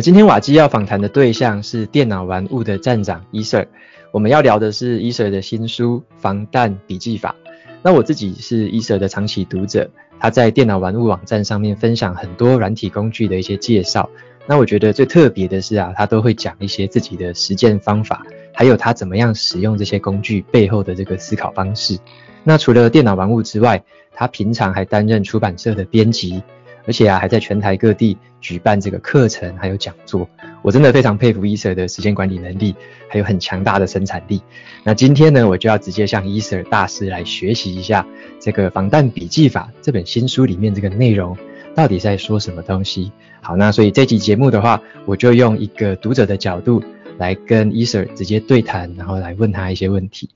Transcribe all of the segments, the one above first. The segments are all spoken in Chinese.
今天瓦基要访谈的对象是电脑玩物的站长 Eser，我们要聊的是 Eser 的新书《防弹笔记法》。那我自己是 Eser 的长期读者，他在电脑玩物网站上面分享很多软体工具的一些介绍。那我觉得最特别的是啊，他都会讲一些自己的实践方法，还有他怎么样使用这些工具背后的这个思考方式。那除了电脑玩物之外，他平常还担任出版社的编辑。而且啊，还在全台各地举办这个课程，还有讲座。我真的非常佩服 Eser 的时间管理能力，还有很强大的生产力。那今天呢，我就要直接向 Eser 大师来学习一下这个《防弹笔记法》这本新书里面这个内容到底在说什么东西。好，那所以这期节目的话，我就用一个读者的角度来跟 Eser 直接对谈，然后来问他一些问题。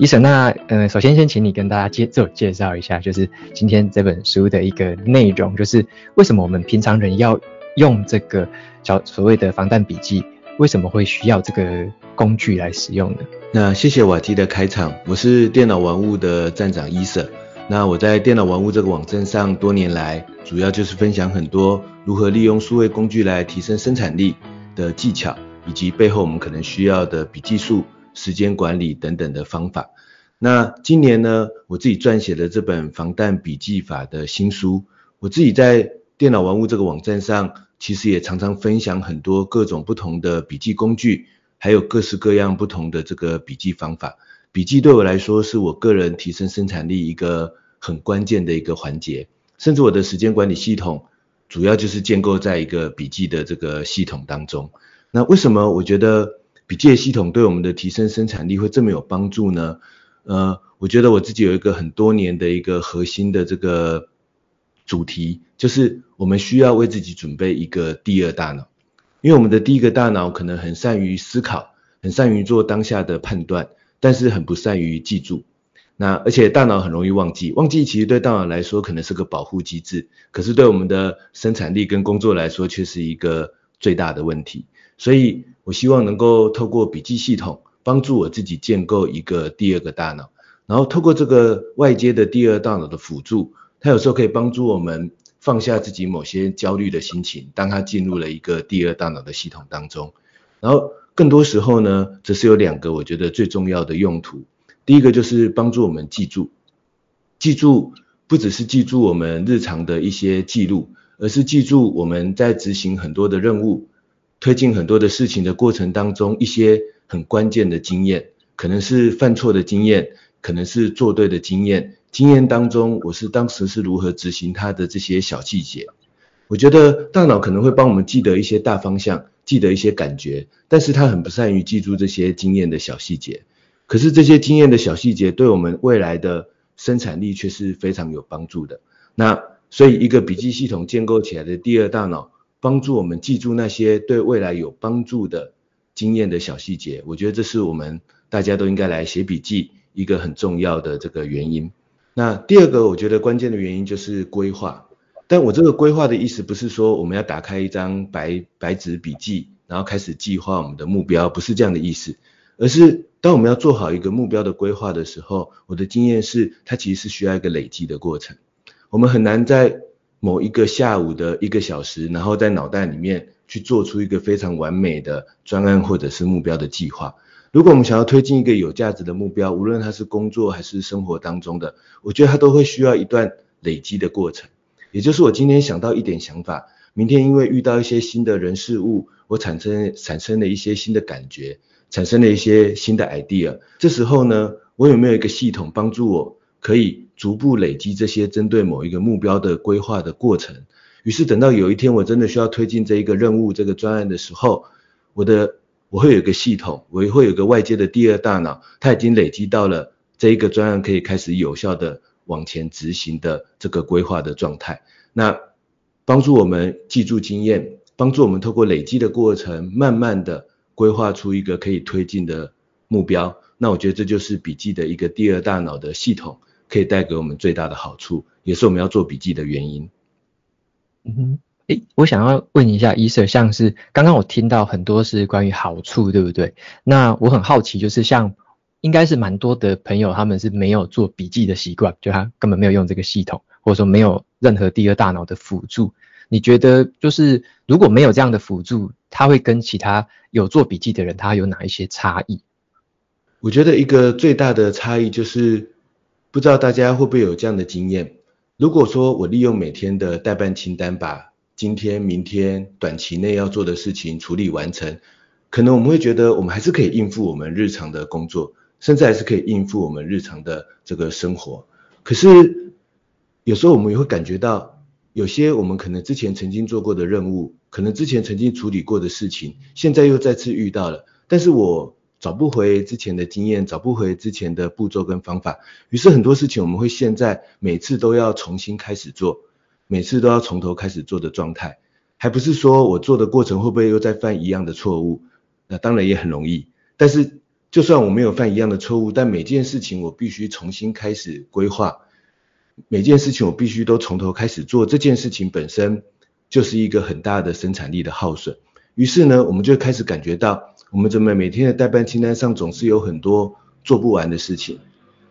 Eser，那呃，首先先请你跟大家介自我介绍一下，就是今天这本书的一个内容，就是为什么我们平常人要用这个叫所谓的防弹笔记，为什么会需要这个工具来使用呢？那谢谢瓦基的开场，我是电脑玩物的站长 Eser，那我在电脑玩物这个网站上多年来，主要就是分享很多如何利用数位工具来提升生产力的技巧，以及背后我们可能需要的笔记术。时间管理等等的方法。那今年呢，我自己撰写了这本防弹笔记法的新书。我自己在电脑玩物这个网站上，其实也常常分享很多各种不同的笔记工具，还有各式各样不同的这个笔记方法。笔记对我来说，是我个人提升生产力一个很关键的一个环节。甚至我的时间管理系统，主要就是建构在一个笔记的这个系统当中。那为什么我觉得笔记系统对我们的提升生产力会这么有帮助呢？呃，我觉得我自己有一个很多年的一个核心的这个主题，就是我们需要为自己准备一个第二大脑，因为我们的第一个大脑可能很善于思考，很善于做当下的判断，但是很不善于记住。那而且大脑很容易忘记，忘记其实对大脑来说可能是个保护机制，可是对我们的生产力跟工作来说却是一个最大的问题。所以我希望能够透过笔记系统帮助我自己建构一个第二个大脑，然后透过这个外接的第二大脑的辅助，它有时候可以帮助我们放下自己某些焦虑的心情，当它进入了一个第二大脑的系统当中。然后更多时候呢，则是有两个我觉得最重要的用途。第一个就是帮助我们记住，记住不只是记住我们日常的一些记录，而是记住我们在执行很多的任务。推进很多的事情的过程当中，一些很关键的经验，可能是犯错的经验，可能是做对的经验。经验当中，我是当时是如何执行它的这些小细节。我觉得大脑可能会帮我们记得一些大方向，记得一些感觉，但是它很不善于记住这些经验的小细节。可是这些经验的小细节，对我们未来的生产力却是非常有帮助的。那所以，一个笔记系统建构起来的第二大脑。帮助我们记住那些对未来有帮助的经验的小细节，我觉得这是我们大家都应该来写笔记，一个很重要的这个原因。那第二个我觉得关键的原因就是规划，但我这个规划的意思不是说我们要打开一张白白纸笔记，然后开始计划我们的目标，不是这样的意思，而是当我们要做好一个目标的规划的时候，我的经验是它其实是需要一个累积的过程，我们很难在某一个下午的一个小时，然后在脑袋里面去做出一个非常完美的专案或者是目标的计划。如果我们想要推进一个有价值的目标，无论它是工作还是生活当中的，我觉得它都会需要一段累积的过程。也就是我今天想到一点想法，明天因为遇到一些新的人事物，我产生产生了一些新的感觉，产生了一些新的 idea。这时候呢，我有没有一个系统帮助我可以逐步累积这些针对某一个目标的规划的过程？于是等到有一天我真的需要推进这一个任务、这个专案的时候，我的。我会有一个系统，我也会有个外接的第二大脑，它已经累积到了这一个专案可以开始有效的往前执行的这个规划的状态。那帮助我们记住经验，帮助我们透过累积的过程，慢慢的规划出一个可以推进的目标。那我觉得这就是笔记的一个第二大脑的系统，可以带给我们最大的好处，也是我们要做笔记的原因。嗯哼。诶，我想要问一下，医生，像是刚刚我听到很多是关于好处，对不对？那我很好奇，就是像应该是蛮多的朋友，他们是没有做笔记的习惯，就他根本没有用这个系统，或者说没有任何第二大脑的辅助。你觉得就是如果没有这样的辅助，他会跟其他有做笔记的人，他有哪一些差异？我觉得一个最大的差异就是，不知道大家会不会有这样的经验？如果说我利用每天的待办清单把今天、明天短期内要做的事情处理完成，可能我们会觉得我们还是可以应付我们日常的工作，甚至还是可以应付我们日常的这个生活。可是有时候我们也会感觉到，有些我们可能之前曾经做过的任务，可能之前曾经处理过的事情，现在又再次遇到了，但是我找不回之前的经验，找不回之前的步骤跟方法，于是很多事情我们会现在每次都要重新开始做。每次都要从头开始做的状态，还不是说我做的过程会不会又再犯一样的错误？那当然也很容易。但是就算我没有犯一样的错误，但每件事情我必须重新开始规划，每件事情我必须都从头开始做，这件事情本身就是一个很大的生产力的耗损。于是呢，我们就开始感觉到，我们怎么每天的代办清单上总是有很多做不完的事情，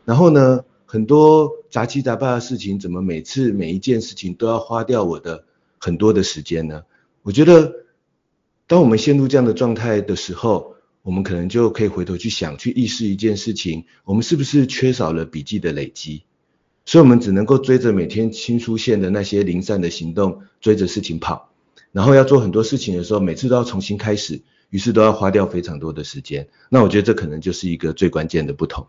然后呢，很多杂七杂八的事情，怎么每次每一件事情都要花掉我的很多的时间呢？我觉得，当我们陷入这样的状态的时候，我们可能就可以回头去想，去意识一件事情，我们是不是缺少了笔记的累积？所以，我们只能够追着每天新出现的那些零散的行动，追着事情跑，然后要做很多事情的时候，每次都要重新开始，于是都要花掉非常多的时间。那我觉得这可能就是一个最关键的不同。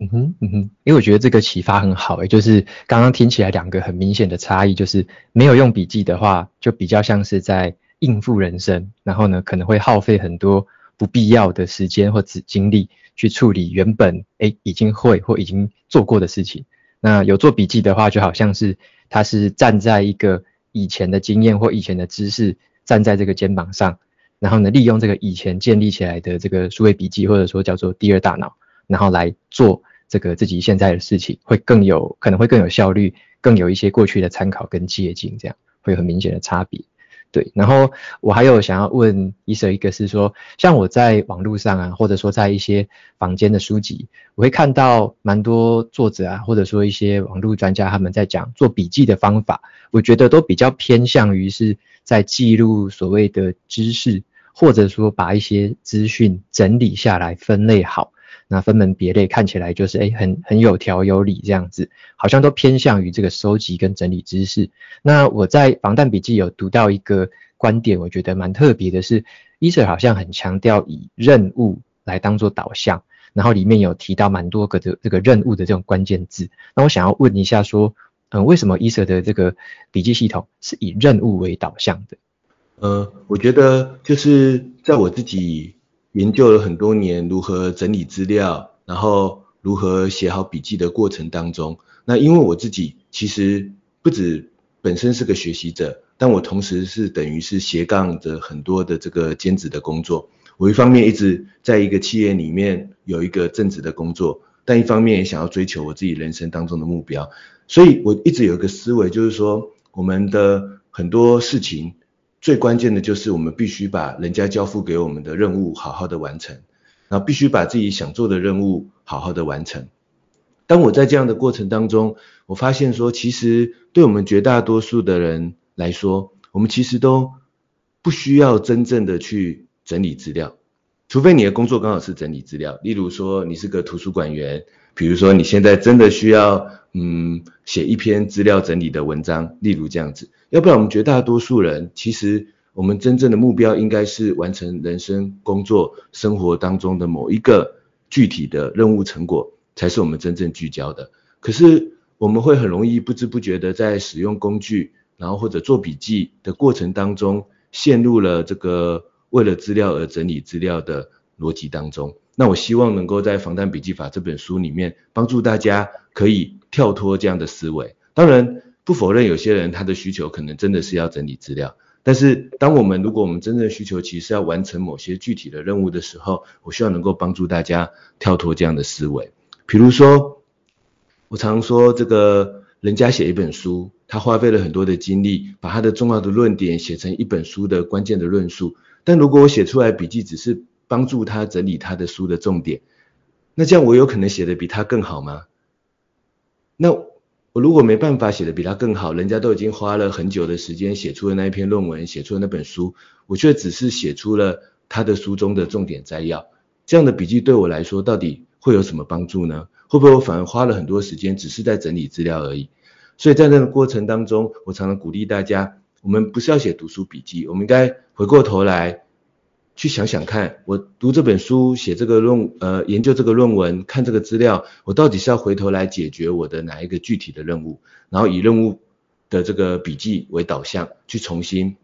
嗯哼，嗯哼，因为我觉得这个启发很好诶，就是刚刚听起来两个很明显的差异，就是没有用笔记的话，就比较像是在应付人生，然后呢，可能会耗费很多不必要的时间或者精力去处理原本诶已经会或已经做过的事情。那有做笔记的话，就好像是他是站在一个以前的经验或以前的知识站在这个肩膀上，然后呢，利用这个以前建立起来的这个数位笔记，或者说叫做第二大脑。然后来做这个自己现在的事情，会更有可能会更有效率，更有一些过去的参考跟借鉴，这样会有很明显的差别。对，然后我还有想要问医生一个是说，像我在网络上啊，或者说在一些坊间的书籍，我会看到蛮多作者啊，或者说一些网络专家他们在讲做笔记的方法，我觉得都比较偏向于是在记录所谓的知识，或者说把一些资讯整理下来，分类好。那分门别类看起来就是诶很很有条有理这样子，好像都偏向于这个收集跟整理知识。那我在防弹笔记有读到一个观点，我觉得蛮特别的是，医生好像很强调以任务来当做导向，然后里面有提到蛮多个的这个任务的这种关键字。那我想要问一下说，嗯，为什么医生的这个笔记系统是以任务为导向的？呃，我觉得就是在我自己。研究了很多年如何整理资料，然后如何写好笔记的过程当中，那因为我自己其实不止本身是个学习者，但我同时是等于是斜杠着很多的这个兼职的工作。我一方面一直在一个企业里面有一个正职的工作，但一方面也想要追求我自己人生当中的目标。所以我一直有一个思维，就是说我们的很多事情，最关键的就是我们必须把人家交付给我们的任务好好的完成，然后必须把自己想做的任务好好的完成。当我在这样的过程当中，我发现说，其实对我们绝大多数的人来说，我们其实都不需要真正的去整理资料，除非你的工作刚好是整理资料，例如说你是个图书馆员，比如说你现在真的需要嗯写一篇资料整理的文章，例如这样子，要不然我们绝大多数人其实我们真正的目标应该是完成人生、工作、生活当中的某一个具体的任务成果。才是我们真正聚焦的。可是我们会很容易不知不觉的在使用工具，然后或者做笔记的过程当中，陷入了这个为了资料而整理资料的逻辑当中。那我希望能够在《防弹笔记法》这本书里面，帮助大家可以跳脱这样的思维。当然，不否认有些人他的需求可能真的是要整理资料。但是，当我们如果我们真正需求其实要完成某些具体的任务的时候，我希望能够帮助大家跳脱这样的思维。比如说，我常说这个人家写一本书，他花费了很多的精力，把他的重要的论点写成一本书的关键的论述。但如果我写出来笔记只是帮助他整理他的书的重点，那这样我有可能写得比他更好吗？那我如果没办法写得比他更好，人家都已经花了很久的时间写出了那一篇论文，写出了那本书，我却只是写出了他的书中的重点摘要，这样的笔记对我来说到底会有什么帮助呢？会不会我反而花了很多时间，只是在整理资料而已？所以在那个过程当中，我常常鼓励大家，我们不是要写读书笔记，我们应该回过头来去想想看，我读这本书、写这个论呃研究这个论文、看这个资料，我到底是要回头来解决我的哪一个具体的任务，然后以任务的这个笔记为导向，去重新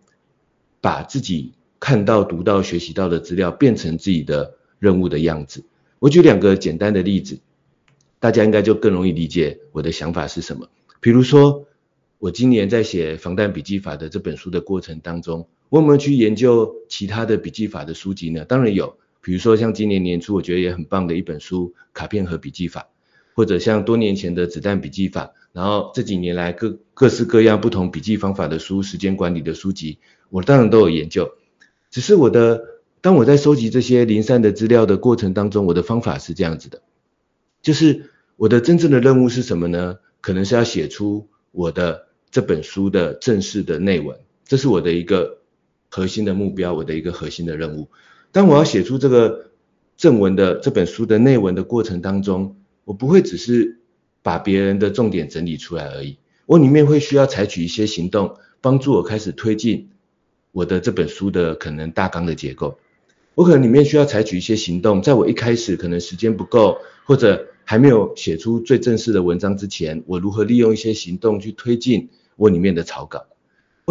把自己看到、读到、学习到的资料变成自己的任务的样子。我举两个简单的例子，大家应该就更容易理解我的想法是什么。比如说，我今年在写《防弹笔记法》的这本书的过程当中，我有没有去研究其他的笔记法的书籍呢？当然有，比如说像今年年初我觉得也很棒的一本书《卡片盒笔记法》，或者像多年前的子弹笔记法，然后这几年来各各式各样不同笔记方法的书、时间管理的书籍，我当然都有研究，只是我的。当我在收集这些零散的资料的过程当中，我的方法是这样子的，就是我的真正的任务是什么呢？可能是要写出我的这本书的正式的内文，这是我的一个核心的目标，我的一个核心的任务。当我要写出这个正文的这本书的内文的过程当中，我不会只是把别人的重点整理出来而已，我里面会需要采取一些行动，帮助我开始推进我的这本书的可能大纲的结构。我可能里面需要采取一些行动，在我一开始可能时间不够，或者还没有写出最正式的文章之前，我如何利用一些行动去推进我里面的草稿？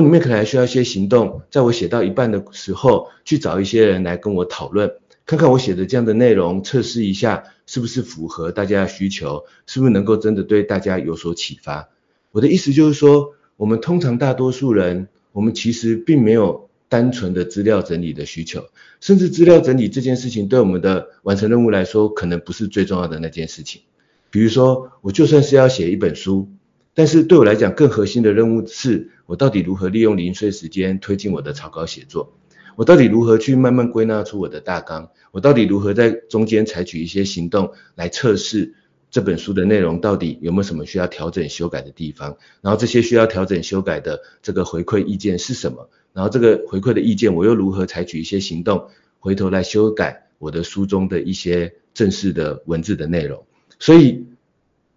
里面可能还需要一些行动，在我写到一半的时候，去找一些人来跟我讨论，看看我写的这样的内容，测试一下是不是符合大家的需求，是不是能够真的对大家有所启发？我的意思就是说，我们通常大多数人，我们其实并没有。单纯的资料整理的需求，甚至资料整理这件事情对我们的完成任务来说，可能不是最重要的那件事情。比如说，我就算是要写一本书，但是对我来讲，更核心的任务是我到底如何利用零碎时间推进我的草稿写作？我到底如何去慢慢归纳出我的大纲？我到底如何在中间采取一些行动来测试这本书的内容到底有没有什么需要调整修改的地方？然后这些需要调整修改的这个回馈意见是什么？然后这个回馈的意见，我又如何采取一些行动，回头来修改我的书中的一些正式的文字的内容。所以，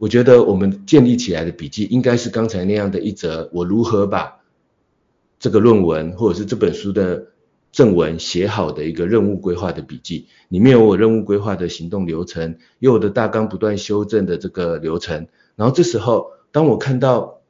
我觉得我们建立起来的笔记，应该是刚才那样的一则：我如何把这个论文或者是这本书的正文写好的一个任务规划的笔记。里面有我任务规划的行动流程，有我的大纲不断修正的这个流程。然后这时候，当我看到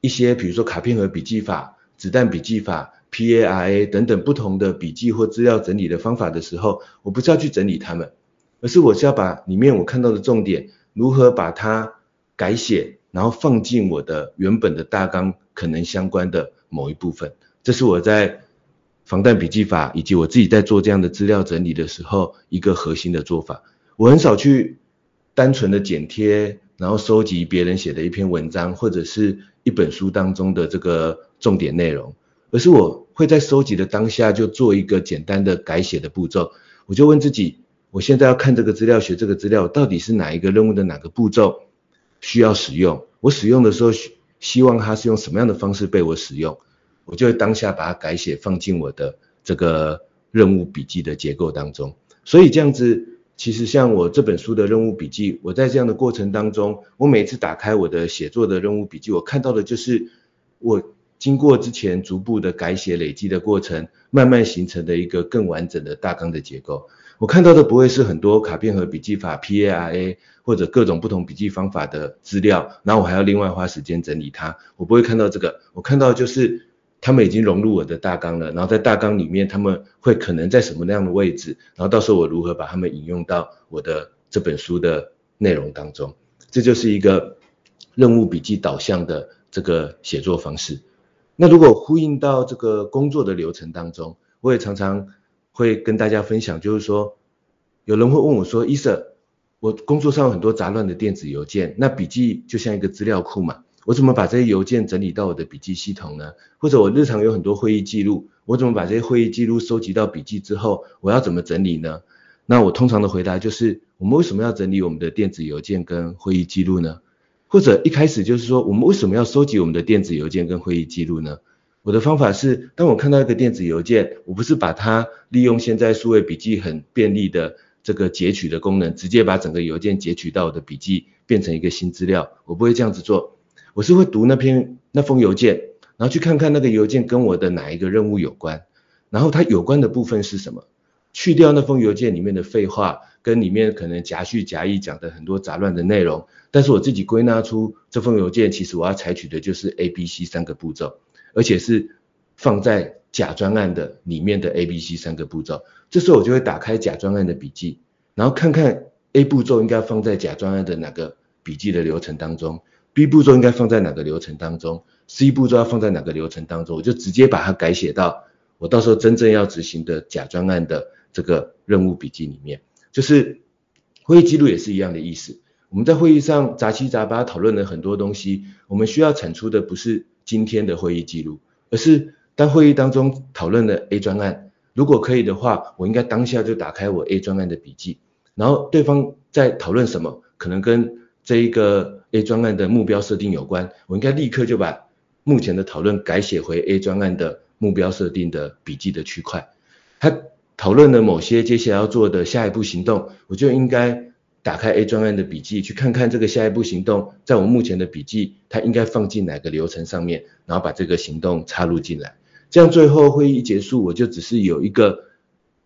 一些，比如说卡片盒笔记法。子弹笔记法、PARA 等等不同的笔记或资料整理的方法的时候，我不是要去整理它们，而是我是要把里面我看到的重点如何把它改写，然后放进我的原本的大纲可能相关的某一部分。这是我在防弹笔记法以及我自己在做这样的资料整理的时候一个核心的做法。我很少去单纯的剪贴，然后收集别人写的一篇文章或者是一本书当中的这个重点内容，而是我会在收集的当下就做一个简单的改写的步骤。我就问自己，我现在要看这个资料，学这个资料，到底是哪一个任务的哪个步骤需要使用？我使用的时候，希望它是用什么样的方式被我使用？我就当下把它改写放进我的这个任务笔记的结构当中。所以这样子。其实像我这本书的任务笔记，我在这样的过程当中，我每次打开我的写作的任务笔记，我看到的就是我经过之前逐步的改写累积的过程，慢慢形成的一个更完整的大纲的结构。我看到的不会是很多卡片和笔记法 PARA 或者各种不同笔记方法的资料，然后我还要另外花时间整理它。我不会看到这个，我看到就是。他们已经融入我的大纲了，然后在大纲里面，他们会可能在什么样的位置，然后到时候我如何把他们引用到我的这本书的内容当中，这就是一个任务笔记导向的这个写作方式。那如果呼应到这个工作的流程当中，我也常常会跟大家分享，就是说，有人会问我说伊瑟我工作上有很多杂乱的电子邮件，那笔记就像一个资料库嘛。我怎么把这些邮件整理到我的笔记系统呢？或者我日常有很多会议记录，我怎么把这些会议记录收集到笔记之后，我要怎么整理呢？那我通常的回答就是，我们为什么要整理我们的电子邮件跟会议记录呢？或者一开始就是说，我们为什么要收集我们的电子邮件跟会议记录呢？我的方法是，当我看到一个电子邮件，我不是把它利用现在数位笔记很便利的这个截取的功能，直接把整个邮件截取到我的笔记，变成一个新资料，我不会这样子做。我是会读那篇那封邮件，然后去看看那个邮件跟我的哪一个任务有关，然后它有关的部分是什么，去掉那封邮件里面的废话，跟里面可能夹叙夹议讲的很多杂乱的内容，但是我自己归纳出这封邮件，其实我要采取的就是 A、B、C 三个步骤，而且是放在甲专案的里面的 A、B、C 三个步骤。这时候我就会打开甲专案的笔记，然后看看 A 步骤应该放在甲专案的哪个笔记的流程当中。B 步骤应该放在哪个流程当中？C 步骤要放在哪个流程当中？我就直接把它改写到我到时候真正要执行的甲专案的这个任务笔记里面。就是会议记录也是一样的意思。我们在会议上杂七杂八讨论了很多东西，我们需要产出的不是今天的会议记录，而是当会议当中讨论了 A 专案，如果可以的话，我应该当下就打开我 A 专案的笔记，然后对方在讨论什么，可能跟这一个。A 专案的目标设定有关，我应该立刻就把目前的讨论改写回 A 专案的目标设定的笔记的区块。他讨论了某些接下来要做的下一步行动，我就应该打开 A 专案的笔记，去看看这个下一步行动在我目前的笔记，它应该放进哪个流程上面，然后把这个行动插入进来。这样最后会议一结束，我就只是有一个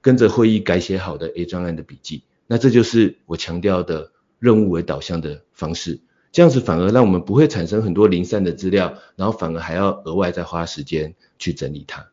跟着会议改写好的 A 专案的笔记。那这就是我强调的任务为导向的方式。这样子反而让我们不会产生很多零散的资料，然后反而还要额外再花时间去整理它。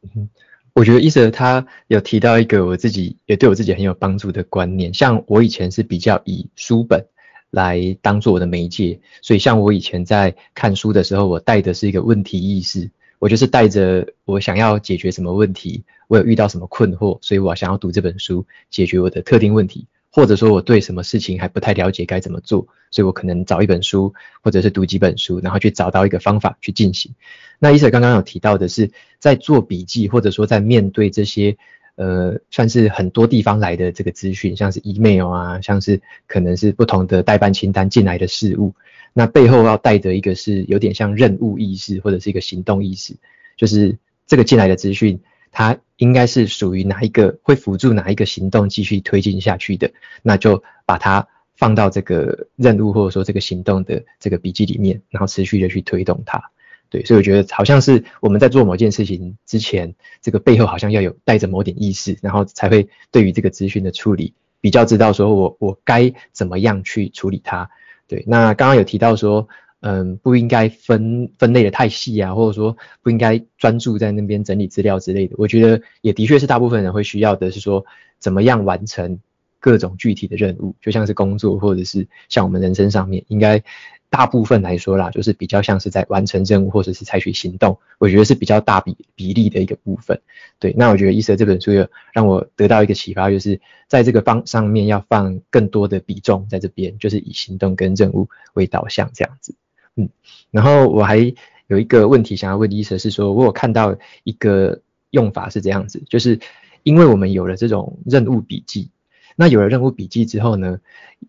嗯哼，我觉得伊泽他有提到一个我自己也对我自己很有帮助的观念，像我以前是比较以书本来当做我的媒介，所以像我以前在看书的时候，我带的是一个问题意识，我就是带着我想要解决什么问题，我有遇到什么困惑，所以我想要读这本书解决我的特定问题。或者说我对什么事情还不太了解该怎么做，所以我可能找一本书，或者是读几本书，然后去找到一个方法去进行。那 Ethan 刚刚有提到的是，在做笔记，或者说在面对这些呃算是很多地方来的这个资讯，像是 email 啊，像是可能是不同的待办清单进来的事物，那背后要带着一个是有点像任务意识或者是一个行动意识，就是这个进来的资讯。它应该是属于哪一个会辅助哪一个行动继续推进下去的，那就把它放到这个任务或者说这个行动的这个笔记里面，然后持续的去推动它。对，所以我觉得好像是我们在做某件事情之前，这个背后好像要有带着某点意识，然后才会对于这个资讯的处理比较知道说我我该怎么样去处理它。对，那刚刚有提到说。嗯，不应该分分类的太细啊，或者说不应该专注在那边整理资料之类的。我觉得也的确是大部分人会需要的是说，怎么样完成各种具体的任务，就像是工作或者是像我们人生上面，应该大部分来说啦，就是比较像是在完成任务或者是采取行动，我觉得是比较大比比例的一个部分。对，那我觉得伊瑟这本书有让我得到一个启发，就是在这个方上面要放更多的比重在这边，就是以行动跟任务为导向这样子。嗯，然后我还有一个问题想要问医生，是说我有看到一个用法是这样子，就是因为我们有了这种任务笔记。那有了任务笔记之后呢，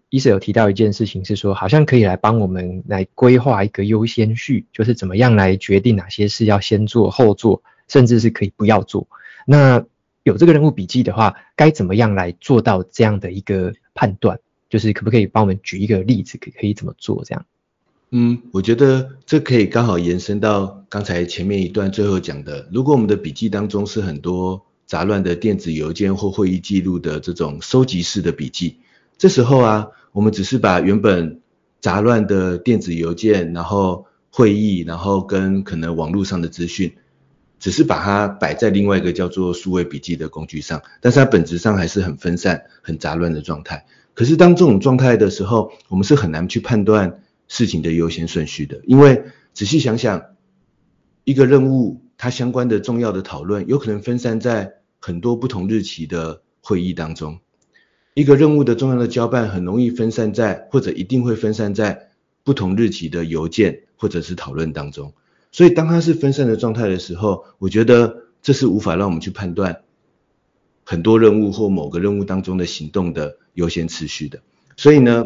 医生有提到一件事情是说，好像可以来帮我们来规划一个优先序，就是怎么样来决定哪些事要先做后做，甚至是可以不要做。那有这个任务笔记的话，该怎么样来做到这样的一个判断？就是可不可以帮我们举一个例子，可可以怎么做这样？嗯，我觉得这可以刚好延伸到刚才前面一段最后讲的，如果我们的笔记当中是很多。杂乱的电子邮件或会议记录的这种收集式的笔记，这时候啊，我们只是把原本杂乱的电子邮件，然后会议，然后跟可能网络上的资讯，只是把它摆在另外一个叫做数位笔记的工具上，但是它本质上还是很分散、很杂乱的状态。可是当这种状态的时候，我们是很难去判断事情的优先顺序的，因为仔细想想，一个任务它相关的重要的讨论，有可能分散在很多不同日期的会议当中，一个任务的重要的交办很容易分散在，或者一定会分散在不同日期的邮件或者是讨论当中。所以当它是分散的状态的时候，我觉得这是无法让我们去判断很多任务或某个任务当中的行动的优先次序的。所以呢，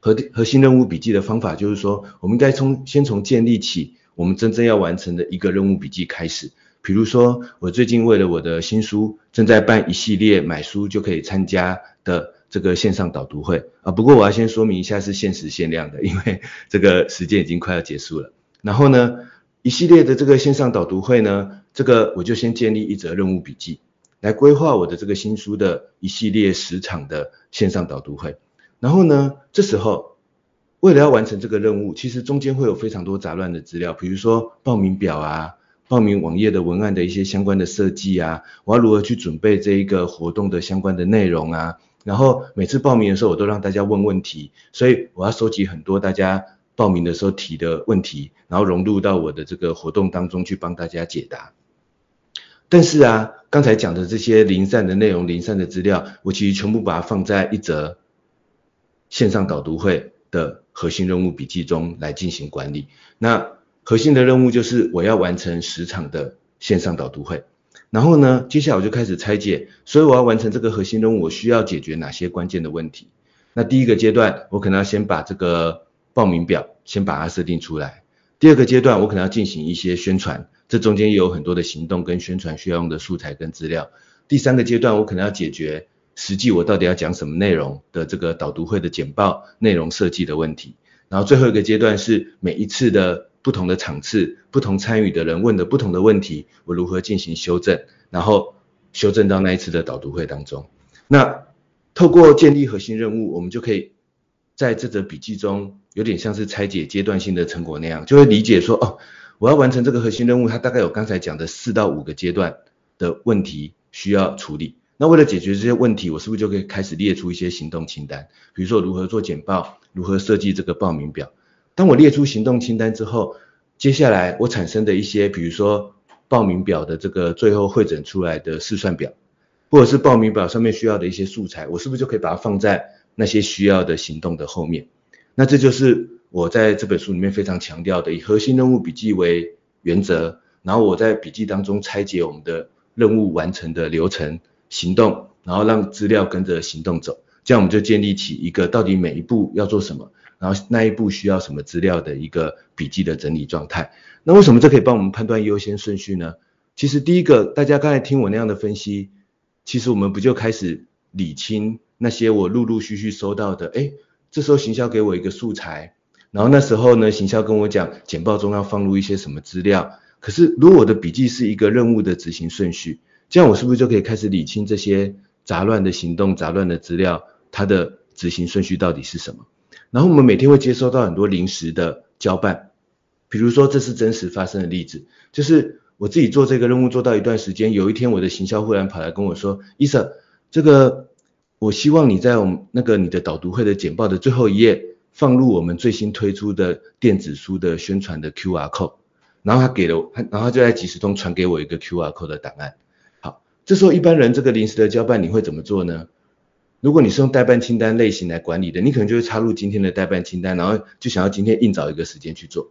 核核心任务笔记的方法就是说，我们应该从先从建立起我们真正要完成的一个任务笔记开始。比如说，我最近为了我的新书，正在办一系列买书就可以参加的这个线上导读会啊。不过我要先说明一下，是限时限量的，因为 这个时间已经快要结束了。然后呢，一系列的这个线上导读会呢，这个我就先建立一则任务笔记，来规划我的这个新书的一系列十场的线上导读会。然后呢，这时候为了要完成这个任务，其实中间会有非常多杂乱的资料，比如说报名表啊。报名网页的文案的一些相关的设计啊，我要如何去准备这一个活动的相关的内容啊？然后每次报名的时候，我都让大家问问题，所以我要收集很多大家报名的时候提的问题，然后融入到我的这个活动当中去帮大家解答。但是啊，刚才讲的这些零散的内容、零散的资料，我其实全部把它放在一则线上导读会的核心任务笔记中来进行管理。那核心的任务就是我要完成十场的线上导读会，然后呢，接下来我就开始拆解，所以我要完成这个核心任务，我需要解决哪些关键的问题？那第一个阶段，我可能要先把这个报名表先把它设定出来。第二个阶段，我可能要进行一些宣传，这中间也有很多的行动跟宣传需要用的素材跟资料。第三个阶段，我可能要解决实际我到底要讲什么内容的这个导读会的简报内容设计的问题。然后最后一个阶段是每一次的。不同的场次，不同参与的人问的不同的问题，我如何进行修正，然后修正到那一次的导读会当中。那透过建立核心任务，我们就可以在这则笔记中，有点像是拆解阶段性的成果那样，就会理解说，哦，我要完成这个核心任务，它大概有刚才讲的四到五个阶段的问题需要处理。那为了解决这些问题，我是不是就可以开始列出一些行动清单？比如说如何做简报，如何设计这个报名表。当我列出行动清单之后，接下来我产生的一些，比如说报名表的这个最后汇整出来的试算表，或者是报名表上面需要的一些素材，我是不是就可以把它放在那些需要的行动的后面？那这就是我在这本书里面非常强调的，以核心任务笔记为原则，然后我在笔记当中拆解我们的任务完成的流程、行动，然后让资料跟着行动走，这样我们就建立起一个到底每一步要做什么。然后那一步需要什么资料的一个笔记的整理状态。那为什么这可以帮我们判断优先顺序呢？其实第一个，大家刚才听我那样的分析，其实我们不就开始理清那些我陆陆续续收到的，诶，这时候行销给我一个素材，然后那时候呢，行销跟我讲简报中要放入一些什么资料。可是如果我的笔记是一个任务的执行顺序，这样我是不是就可以开始理清这些杂乱的行动、杂乱的资料，它的执行顺序到底是什么？然后我们每天会接收到很多临时的交办，比如说这是真实发生的例子，就是我自己做这个任务做到一段时间，有一天我的行销忽然跑来跟我说，伊瑟，这个我希望你在我们那个你的导读会的简报的最后一页放入我们最新推出的电子书的宣传的 QR code，然后他给了，然后就在即时通传给我一个 QR code 的档案。这时候一般人这个临时的交办你会怎么做呢？如果你是用代办清单类型来管理的，你可能就会插入今天的代办清单，然后就想要今天硬找一个时间去做。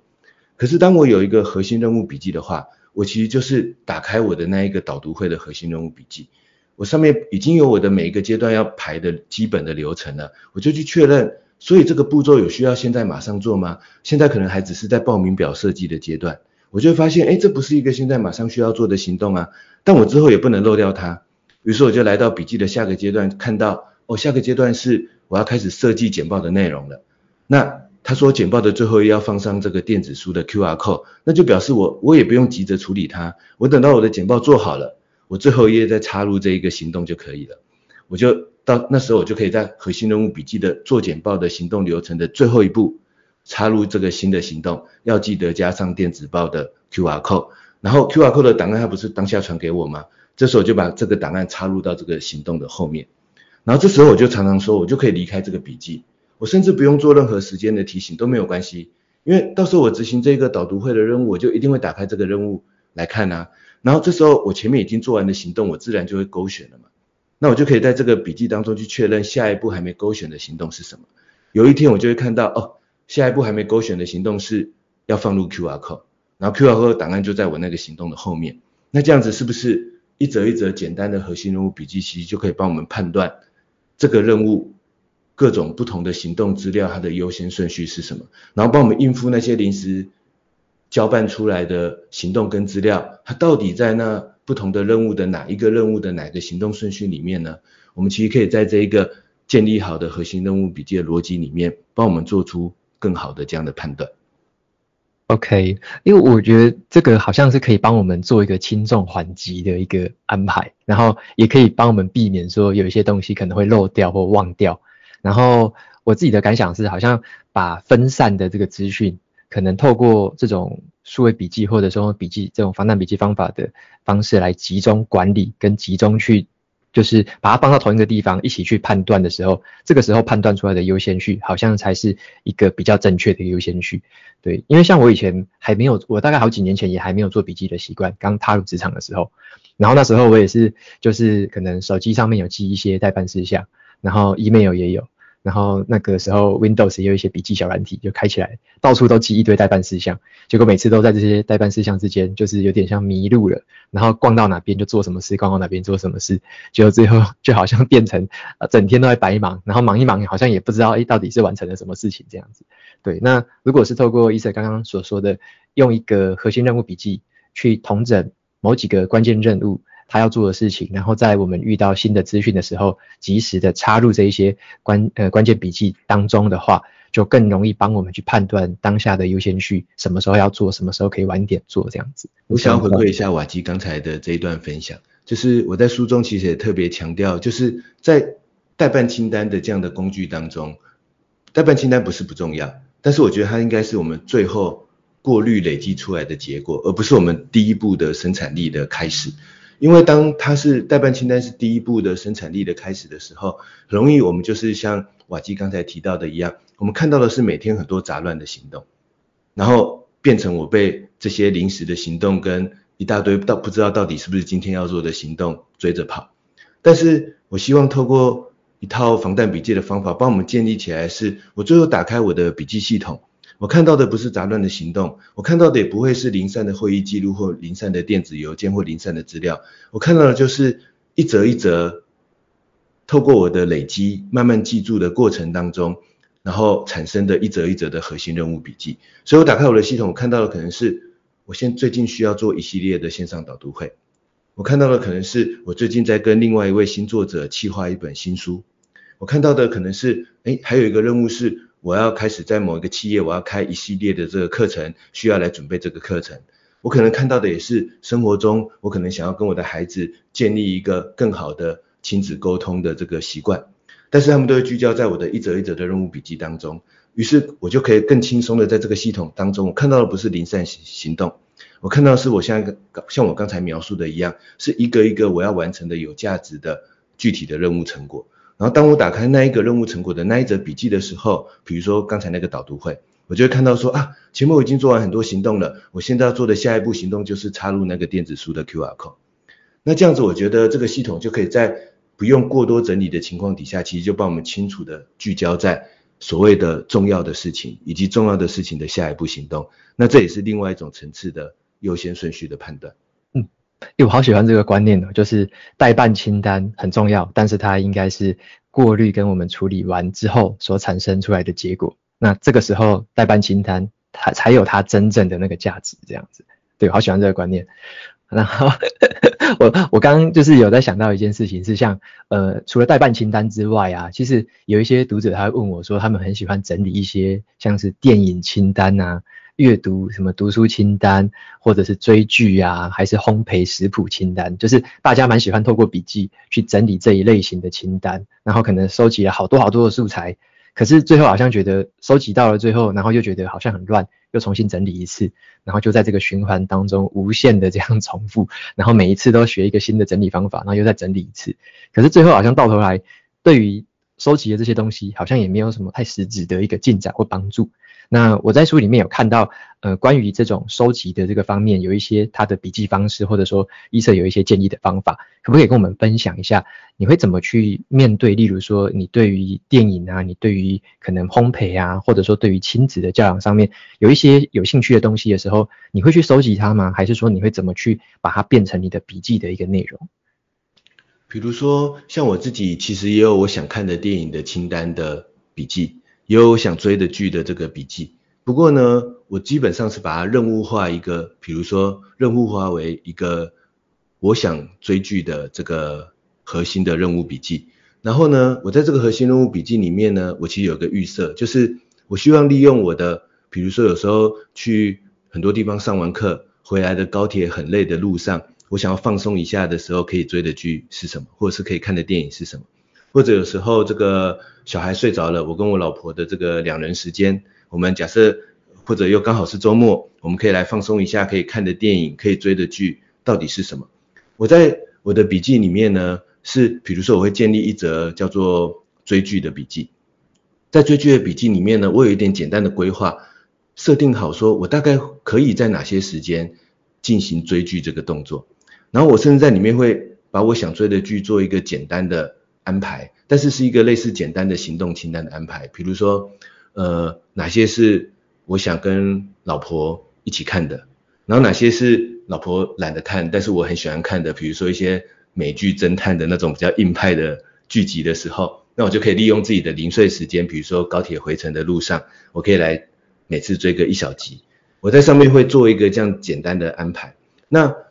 可是当我有一个核心任务笔记的话，我其实就是打开我的那一个导读会的核心任务笔记，我上面已经有我的每一个阶段要排的基本的流程了，我就去确认。所以这个步骤有需要现在马上做吗？现在可能还只是在报名表设计的阶段，我就发现，哎，这不是一个现在马上需要做的行动啊。但我之后也不能漏掉它，于是我就来到笔记的下个阶段，看到，哦，下个阶段是我要开始设计简报的内容了。那他说简报的最后要放上这个电子书的 QR code，那就表示我我也不用急着处理它，我等到我的简报做好了，我最后一页再插入这一个行动就可以了，我就。到那时候，我就可以在核心任务笔记的做简报的行动流程的最后一步，插入这个新的行动，要记得加上电子报的 QR code，然后 QR code 的档案它不是当下传给我吗？这时候就把这个档案插入到这个行动的后面，然后这时候我就常常说，我就可以离开这个笔记，我甚至不用做任何时间的提醒都没有关系，因为到时候我执行这个导读会的任务，我就一定会打开这个任务来看啊，然后这时候我前面已经做完的行动，我自然就会勾选了嘛。那我就可以在这个笔记当中去确认下一步还没勾选的行动是什么。有一天我就会看到，哦，下一步还没勾选的行动是要放入 QR code，然后 QR code 档案就在我那个行动的后面。那这样子是不是一则一则简单的核心任务笔记，其实就可以帮我们判断这个任务各种不同的行动资料它的优先顺序是什么，然后帮我们应付那些临时交办出来的行动跟资料，它到底在那。不同的任务的哪一个任务的哪个行动顺序里面呢？我们其实可以在这一个建立好的核心任务笔记的逻辑里面，帮我们做出更好的这样的判断。OK，因为我觉得这个好像是可以帮我们做一个轻重缓急的一个安排，然后也可以帮我们避免说有一些东西可能会漏掉或忘掉。然后我自己的感想是，好像把分散的这个资讯，可能透过这种。数位笔记或者说笔记这种防弹笔记方法的方式来集中管理跟集中去，就是把它放到同一个地方一起去判断的时候，这个时候判断出来的优先序好像才是一个比较正确的优先序。对，因为像我以前还没有，我大概好几年前也还没有做笔记的习惯，刚踏入职场的时候，然后那时候我也是就是可能手机上面有记一些待办事项，然后 email 也有。然后那个时候，Windows 也有一些笔记小软体，就开起来，到处都记一堆待办事项。结果每次都在这些待办事项之间，就是有点像迷路了。然后逛到哪边就做什么事，逛到哪边做什么事，结果最后 就好像变成呃整天都在白忙，然后忙一忙好像也不知道诶到底是完成了什么事情这样子。对，那如果是透过 Eason 刚刚所说的，用一个核心任务笔记去统整某几个关键任务。他要做的事情，然后在我们遇到新的资讯的时候，及时的插入这一些关呃关键笔记当中的话，就更容易帮我们去判断当下的优先序，什么时候要做，什么时候可以晚点做这样子。我想要回馈一下瓦基刚才的这一段分享，就是我在书中其实也特别强调，就是在待办清单的这样的工具当中，待办清单不是不重要，但是我觉得它应该是我们最后过滤累积出来的结果，而不是我们第一步的生产力的开始。因为当它是代办清单是第一步的生产力的开始的时候，很容易我们就是像瓦基刚才提到的一样，我们看到的是每天很多杂乱的行动，然后变成我被这些临时的行动跟一大堆到不知道到底是不是今天要做的行动追着跑。但是我希望透过一套防弹笔记的方法，帮我们建立起来是，我最后打开我的笔记系统。我看到的不是杂乱的行动，我看到的也不会是零散的会议记录或零散的电子邮件或零散的资料，我看到的就是一则一则，透过我的累积慢慢记住的过程当中，然后产生的一则一则的核心任务笔记。所以我打开我的系统，我看到的可能是我现最近需要做一系列的线上导读会，我看到的可能是我最近在跟另外一位新作者企划一本新书，我看到的可能是，诶，还有一个任务是。我要开始在某一个企业，我要开一系列的这个课程，需要来准备这个课程。我可能看到的也是生活中，我可能想要跟我的孩子建立一个更好的亲子沟通的这个习惯，但是他们都会聚焦在我的一则一则的任务笔记当中，于是我就可以更轻松的在这个系统当中，我看到的不是零散行动，我看到的是我像一个像我刚才描述的一样，是一个一个我要完成的有价值的具体的任务成果。然后当我打开那一个任务成果的那一则笔记的时候，比如说刚才那个导读会，我就会看到说啊，前面我已经做完很多行动了，我现在要做的下一步行动就是插入那个电子书的 QR code。那这样子，我觉得这个系统就可以在不用过多整理的情况底下，其实就帮我们清楚的聚焦在所谓的重要的事情以及重要的事情的下一步行动。那这也是另外一种层次的优先顺序的判断。因为我好喜欢这个观念哦，就是待办清单很重要，但是它应该是过滤跟我们处理完之后所产生出来的结果。那这个时候待办清单它才有它真正的那个价值，这样子。对，好喜欢这个观念。然后我我刚刚就是有在想到一件事情，是像呃除了待办清单之外啊，其实有一些读者他会问我说，他们很喜欢整理一些像是电影清单啊。阅读什么读书清单，或者是追剧啊，还是烘焙食谱清单，就是大家蛮喜欢透过笔记去整理这一类型的清单，然后可能收集了好多好多的素材，可是最后好像觉得收集到了最后，然后又觉得好像很乱，又重新整理一次，然后就在这个循环当中无限的这样重复，然后每一次都学一个新的整理方法，然后又再整理一次，可是最后好像到头来，对于收集的这些东西，好像也没有什么太实质的一个进展或帮助。那我在书里面有看到，呃，关于这种收集的这个方面，有一些他的笔记方式，或者说医生有一些建议的方法，可不可以跟我们分享一下？你会怎么去面对？例如说，你对于电影啊，你对于可能烘焙啊，或者说对于亲子的教养上面，有一些有兴趣的东西的时候，你会去收集它吗？还是说你会怎么去把它变成你的笔记的一个内容？比如说，像我自己其实也有我想看的电影的清单的笔记。有想追的剧的这个笔记，不过呢，我基本上是把它任务化一个，比如说任务化为一个我想追剧的这个核心的任务笔记。然后呢，我在这个核心任务笔记里面呢，我其实有个预设，就是我希望利用我的，比如说有时候去很多地方上完课回来的高铁很累的路上，我想要放松一下的时候，可以追的剧是什么，或者是可以看的电影是什么。或者有时候这个小孩睡着了，我跟我老婆的这个两人时间，我们假设或者又刚好是周末，我们可以来放松一下，可以看的电影，可以追的剧到底是什么？我在我的笔记里面呢，是比如说我会建立一则叫做追剧的笔记，在追剧的笔记里面呢，我有一点简单的规划，设定好说我大概可以在哪些时间进行追剧这个动作，然后我甚至在里面会把我想追的剧做一个简单的。安排，但是是一个类似简单的行动清单的安排，比如说，呃，哪些是我想跟老婆一起看的，然后哪些是老婆懒得看，但是我很喜欢看的，比如说一些美剧侦探的那种比较硬派的剧集的时候，那我就可以利用自己的零碎时间，比如说高铁回程的路上，我可以来每次追个一小集，我在上面会做一个这样简单的安排，那。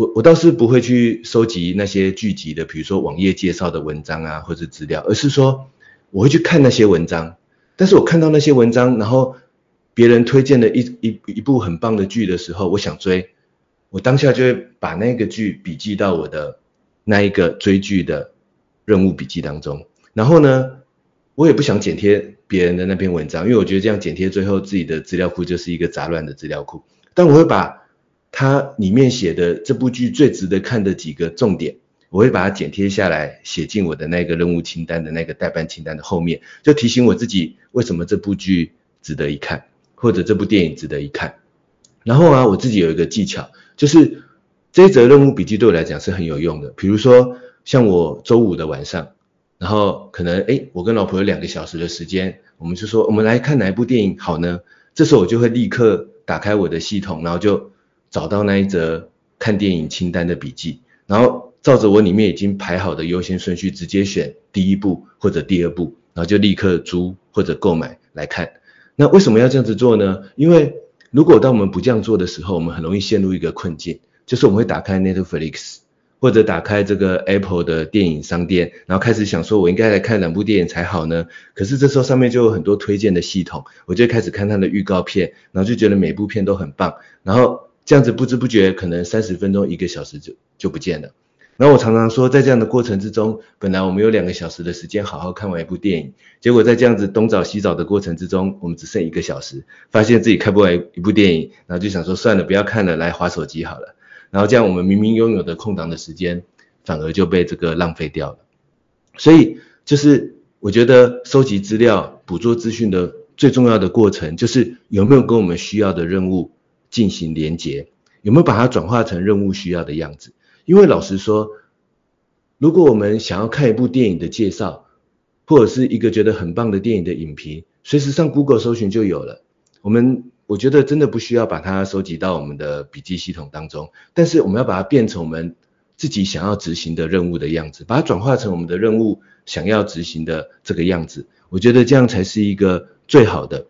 我我倒是不会去收集那些剧集的，比如说网页介绍的文章啊，或者资料，而是说我会去看那些文章。但是我看到那些文章，然后别人推荐了一一一部很棒的剧的时候，我想追，我当下就会把那个剧笔记到我的那一个追剧的任务笔记当中。然后呢，我也不想剪贴别人的那篇文章，因为我觉得这样剪贴最后自己的资料库就是一个杂乱的资料库。但我会把。它里面写的这部剧最值得看的几个重点，我会把它剪贴下来，写进我的那个任务清单的那个待办清单的后面，就提醒我自己为什么这部剧值得一看，或者这部电影值得一看。然后啊，我自己有一个技巧，就是这一则任务笔记对我来讲是很有用的。比如说，像我周五的晚上，然后可能诶，我跟老婆有两个小时的时间，我们就说我们来看哪一部电影好呢？这时候我就会立刻打开我的系统，然后就。找到那一则看电影清单的笔记，然后照着我里面已经排好的优先顺序，直接选第一部或者第二部，然后就立刻租或者购买来看。那为什么要这样子做呢？因为如果当我们不这样做的时候，我们很容易陷入一个困境，就是我们会打开 Netflix 或者打开这个 Apple 的电影商店，然后开始想说，我应该来看哪部电影才好呢？可是这时候上面就有很多推荐的系统，我就开始看它的预告片，然后就觉得每部片都很棒，然后。这样子不知不觉可能三十分钟一个小时就就不见了。然后我常常说，在这样的过程之中，本来我们有两个小时的时间好好看完一部电影，结果在这样子东找西找的过程之中，我们只剩一个小时，发现自己看不完一部电影，然后就想说算了，不要看了，来划手机好了。然后这样我们明明拥有的空档的时间，反而就被这个浪费掉了。所以。就是我觉得收集资料、捕捉资讯的最重要的过程，就是有没有跟我们需要的任务进行连结，有没有把它转化成任务需要的样子。因为老实说，如果我们想要看一部电影的介绍，或者是一个觉得很棒的电影的影评，随时上 Google 搜寻就有了。我们我觉得真的不需要把它收集到我们的笔记系统当中，但是我们要把它变成我们自己想要执行的任务的样子，把它转化成我们的任务想要执行的这个样子。我觉得这样才是一个最好的、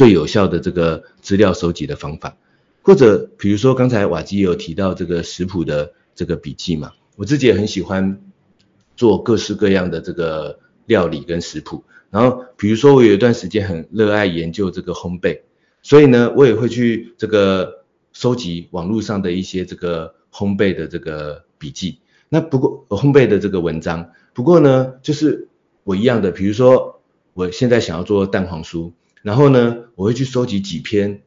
最有效的这个资料收集的方法。或者比如说刚才瓦基有提到这个食谱的这个笔记嘛，我自己也很喜欢做各式各样的这个料理跟食谱。然后，比如说我有一段时间很热爱研究这个烘焙，所以呢，我也会去这个收集网络上的一些这个烘焙的这个笔记。那不过烘焙的这个文章，不过呢，就是我一样的，比如说我现在想要做蛋黄酥，然后呢，我会去收集几篇，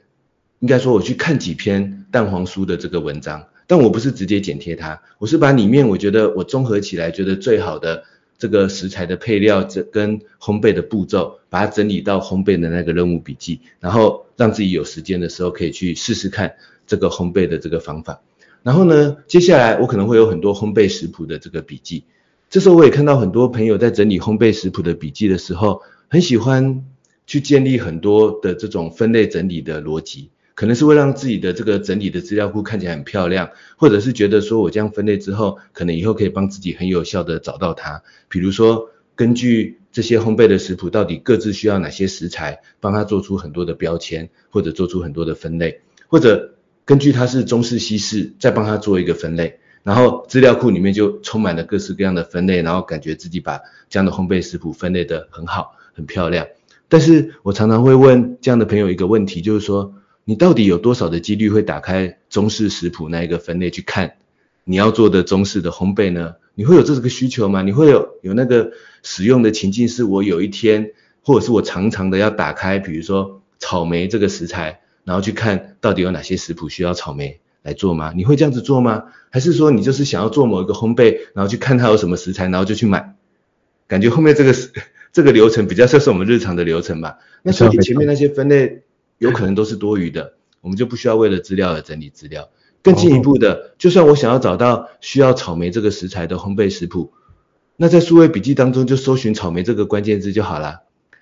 应该说我去看几篇蛋黄酥的这个文章，但我不是直接剪贴它，我是把里面我觉得我综合起来觉得最好的。这个食材的配料，这跟烘焙的步骤，把它整理到烘焙的那个任务笔记，然后让自己有时间的时候可以去试试看这个烘焙的这个方法。然后呢，接下来我可能会有很多烘焙食谱的这个笔记。这时候我也看到很多朋友在整理烘焙食谱的笔记的时候，很喜欢去建立很多的这种分类整理的逻辑。可能是会让自己的这个整理的资料库看起来很漂亮，或者是觉得说我这样分类之后，可能以后可以帮自己很有效的找到它。比如说，根据这些烘焙的食谱，到底各自需要哪些食材，帮他做出很多的标签，或者做出很多的分类，或者根据它是中式西式，再帮他做一个分类，然后资料库里面就充满了各式各样的分类，然后感觉自己把这样的烘焙食谱分类得很好，很漂亮。但是我常常会问这样的朋友一个问题，就是说，你到底有多少的几率会打开中式食谱那一个分类去看你要做的中式的烘焙呢？你会有这个需求吗？你会有有那个使用的情境是我有一天，或者是我常常的要打开，比如说草莓这个食材，然后去看到底有哪些食谱需要草莓来做吗？你会这样子做吗？还是说你就是想要做某一个烘焙，然后去看它有什么食材，然后就去买？感觉后面这个这个流程比较像是我们日常的流程吧？那所以前面那些分类。有可能都是多余的，我们就不需要为了资料而整理资料。更进一步的，就算我想要找到需要草莓这个食材的烘焙食谱，那在数位笔记当中就搜寻草莓这个关键字就好了。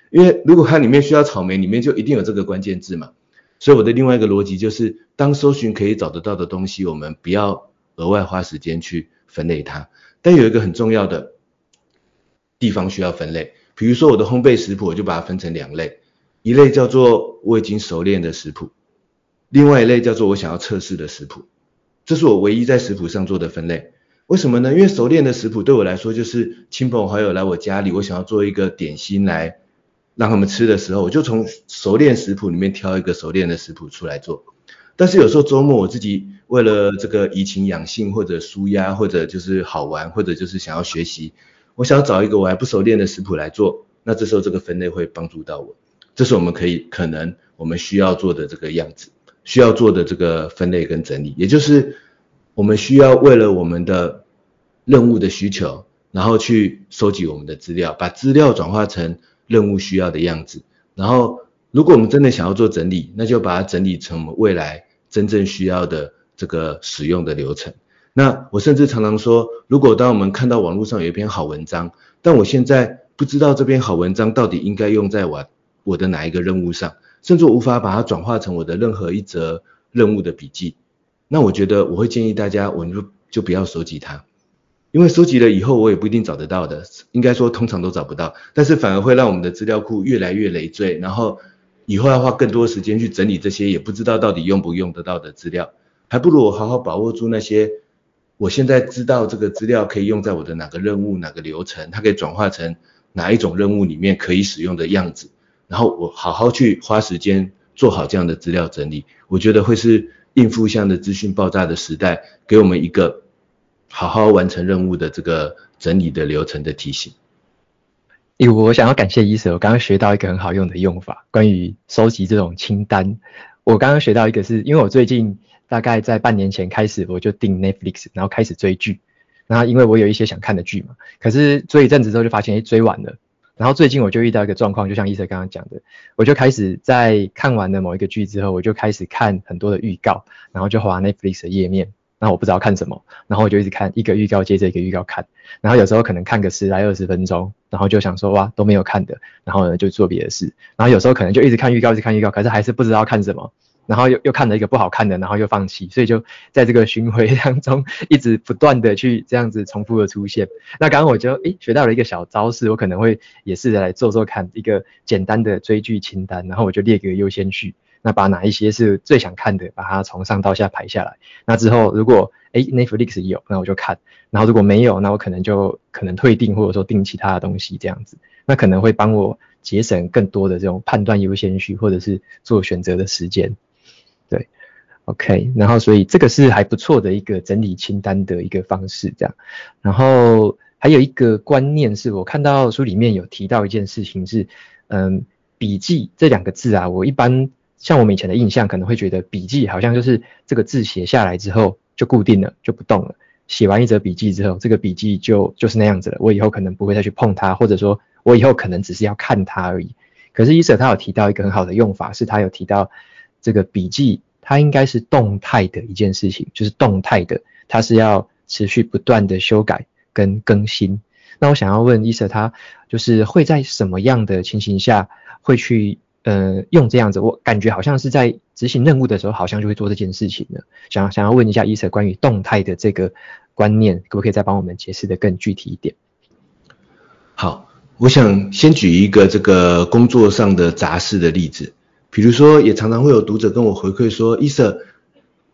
因为如果它里面需要草莓，里面就一定有这个关键字嘛。所以我的另外一个逻辑就是，当搜寻可以找得到的东西，我们不要额外花时间去分类它。但有一个很重要的地方需要分类，比如说我的烘焙食谱，我就把它分成两类。一类叫做我已经熟练的食谱，另外一类叫做我想要测试的食谱，这是我唯一在食谱上做的分类。为什么呢？因为熟练的食谱对我来说就是亲朋好友来我家里，我想要做一个点心来让他们吃的时候，我就从熟练食谱里面挑一个熟练的食谱出来做。但是有时候周末我自己为了这个怡情养性或者舒压或者就是好玩或者就是想要学习，我想找一个我还不熟练的食谱来做，那这时候这个分类会帮助到我。这是我们可以可能我们需要做的这个样子，需要做的这个分类跟整理，也就是我们需要为了我们的任务的需求，然后去收集我们的资料，把资料转化成任务需要的样子。然后，如果我们真的想要做整理，那就把它整理成我们未来真正需要的这个使用的流程。那我甚至常常说，如果当我们看到网络上有一篇好文章，但我现在不知道这篇好文章到底应该用在我。我的哪一个任务上，甚至无法把它转化成我的任何一则任务的笔记，那我觉得我会建议大家，我就就不要收集它，因为收集了以后我也不一定找得到的，应该说通常都找不到，但是反而会让我们的资料库越来越累赘，然后以后要花更多时间去整理这些也不知道到底用不用得到的资料，还不如我好好把握住那些我现在知道这个资料可以用在我的哪个任务哪个流程，它可以转化成哪一种任务里面可以使用的样子。然后我好好去花时间做好这样的资料整理，我觉得会是应付这样的资讯爆炸的时代，给我们一个好好完成任务的这个整理的流程的提醒。我想要感谢医生，我刚刚学到一个很好用的用法，关于收集这种清单。我刚刚学到一个是，因为我最近大概在半年前开始，我就订 Netflix，然后开始追剧。然后因为我有一些想看的剧嘛，可是追一阵子之后就发现，哎，追完了。然后最近我就遇到一个状况，就像医生刚刚讲的，我就开始在看完了某一个剧之后，我就开始看很多的预告，然后就滑 Netflix 的页面，然后我不知道看什么，然后我就一直看一个预告接着一个预告看，然后有时候可能看个十来二十分钟，然后就想说哇都没有看的，然后呢就做别的事，然后有时候可能就一直看预告，一直看预告，可是还是不知道看什么。然后又又看了一个不好看的，然后又放弃，所以就在这个巡回当中一直不断的去这样子重复的出现。那刚刚我就诶学到了一个小招式，我可能会也试着来做做看一个简单的追剧清单，然后我就列个优先序，那把哪一些是最想看的，把它从上到下排下来。那之后如果诶 Netflix 有，那我就看；然后如果没有，那我可能就可能退订或者说订其他的东西这样子。那可能会帮我节省更多的这种判断优先序或者是做选择的时间。对，OK，然后所以这个是还不错的一个整理清单的一个方式，这样。然后还有一个观念是我看到书里面有提到一件事情是，嗯，笔记这两个字啊，我一般像我们以前的印象可能会觉得笔记好像就是这个字写下来之后就固定了，就不动了。写完一则笔记之后，这个笔记就就是那样子了，我以后可能不会再去碰它，或者说我以后可能只是要看它而已。可是伊舍他有提到一个很好的用法，是他有提到。这个笔记它应该是动态的一件事情，就是动态的，它是要持续不断的修改跟更新。那我想要问伊舍，他就是会在什么样的情形下会去呃用这样子？我感觉好像是在执行任务的时候，好像就会做这件事情呢。想想要问一下伊舍关于动态的这个观念，可不可以再帮我们解释得更具体一点？好，我想先举一个这个工作上的杂事的例子。比如说，也常常会有读者跟我回馈说，医生，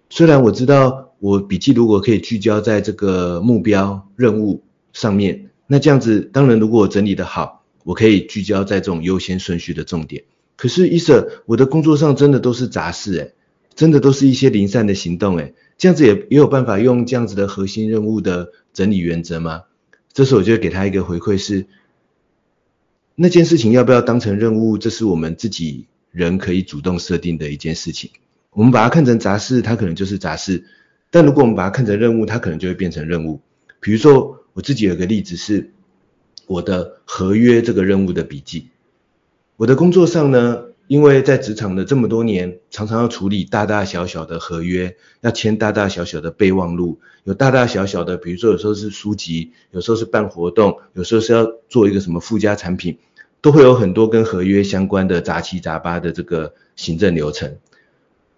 虽然我知道我笔记如果可以聚焦在这个目标任务上面，那这样子当然如果我整理得好，我可以聚焦在这种优先顺序的重点。可是医生，我的工作上真的都是杂事诶，真的都是一些零散的行动诶，这样子也也有办法用这样子的核心任务的整理原则吗？这时候我就给他一个回馈是，那件事情要不要当成任务，这是我们自己。人可以主动设定的一件事情，我们把它看成杂事，它可能就是杂事；但如果我们把它看成任务，它可能就会变成任务。比如说，我自己有个例子是，我的合约这个任务的笔记。我的工作上呢，因为在职场的这么多年，常常要处理大大小小的合约，要签大大小小的备忘录，有大大小小的，比如说有时候是书籍，有时候是办活动，有时候是要做一个什么附加产品。都会有很多跟合约相关的杂七杂八的这个行政流程。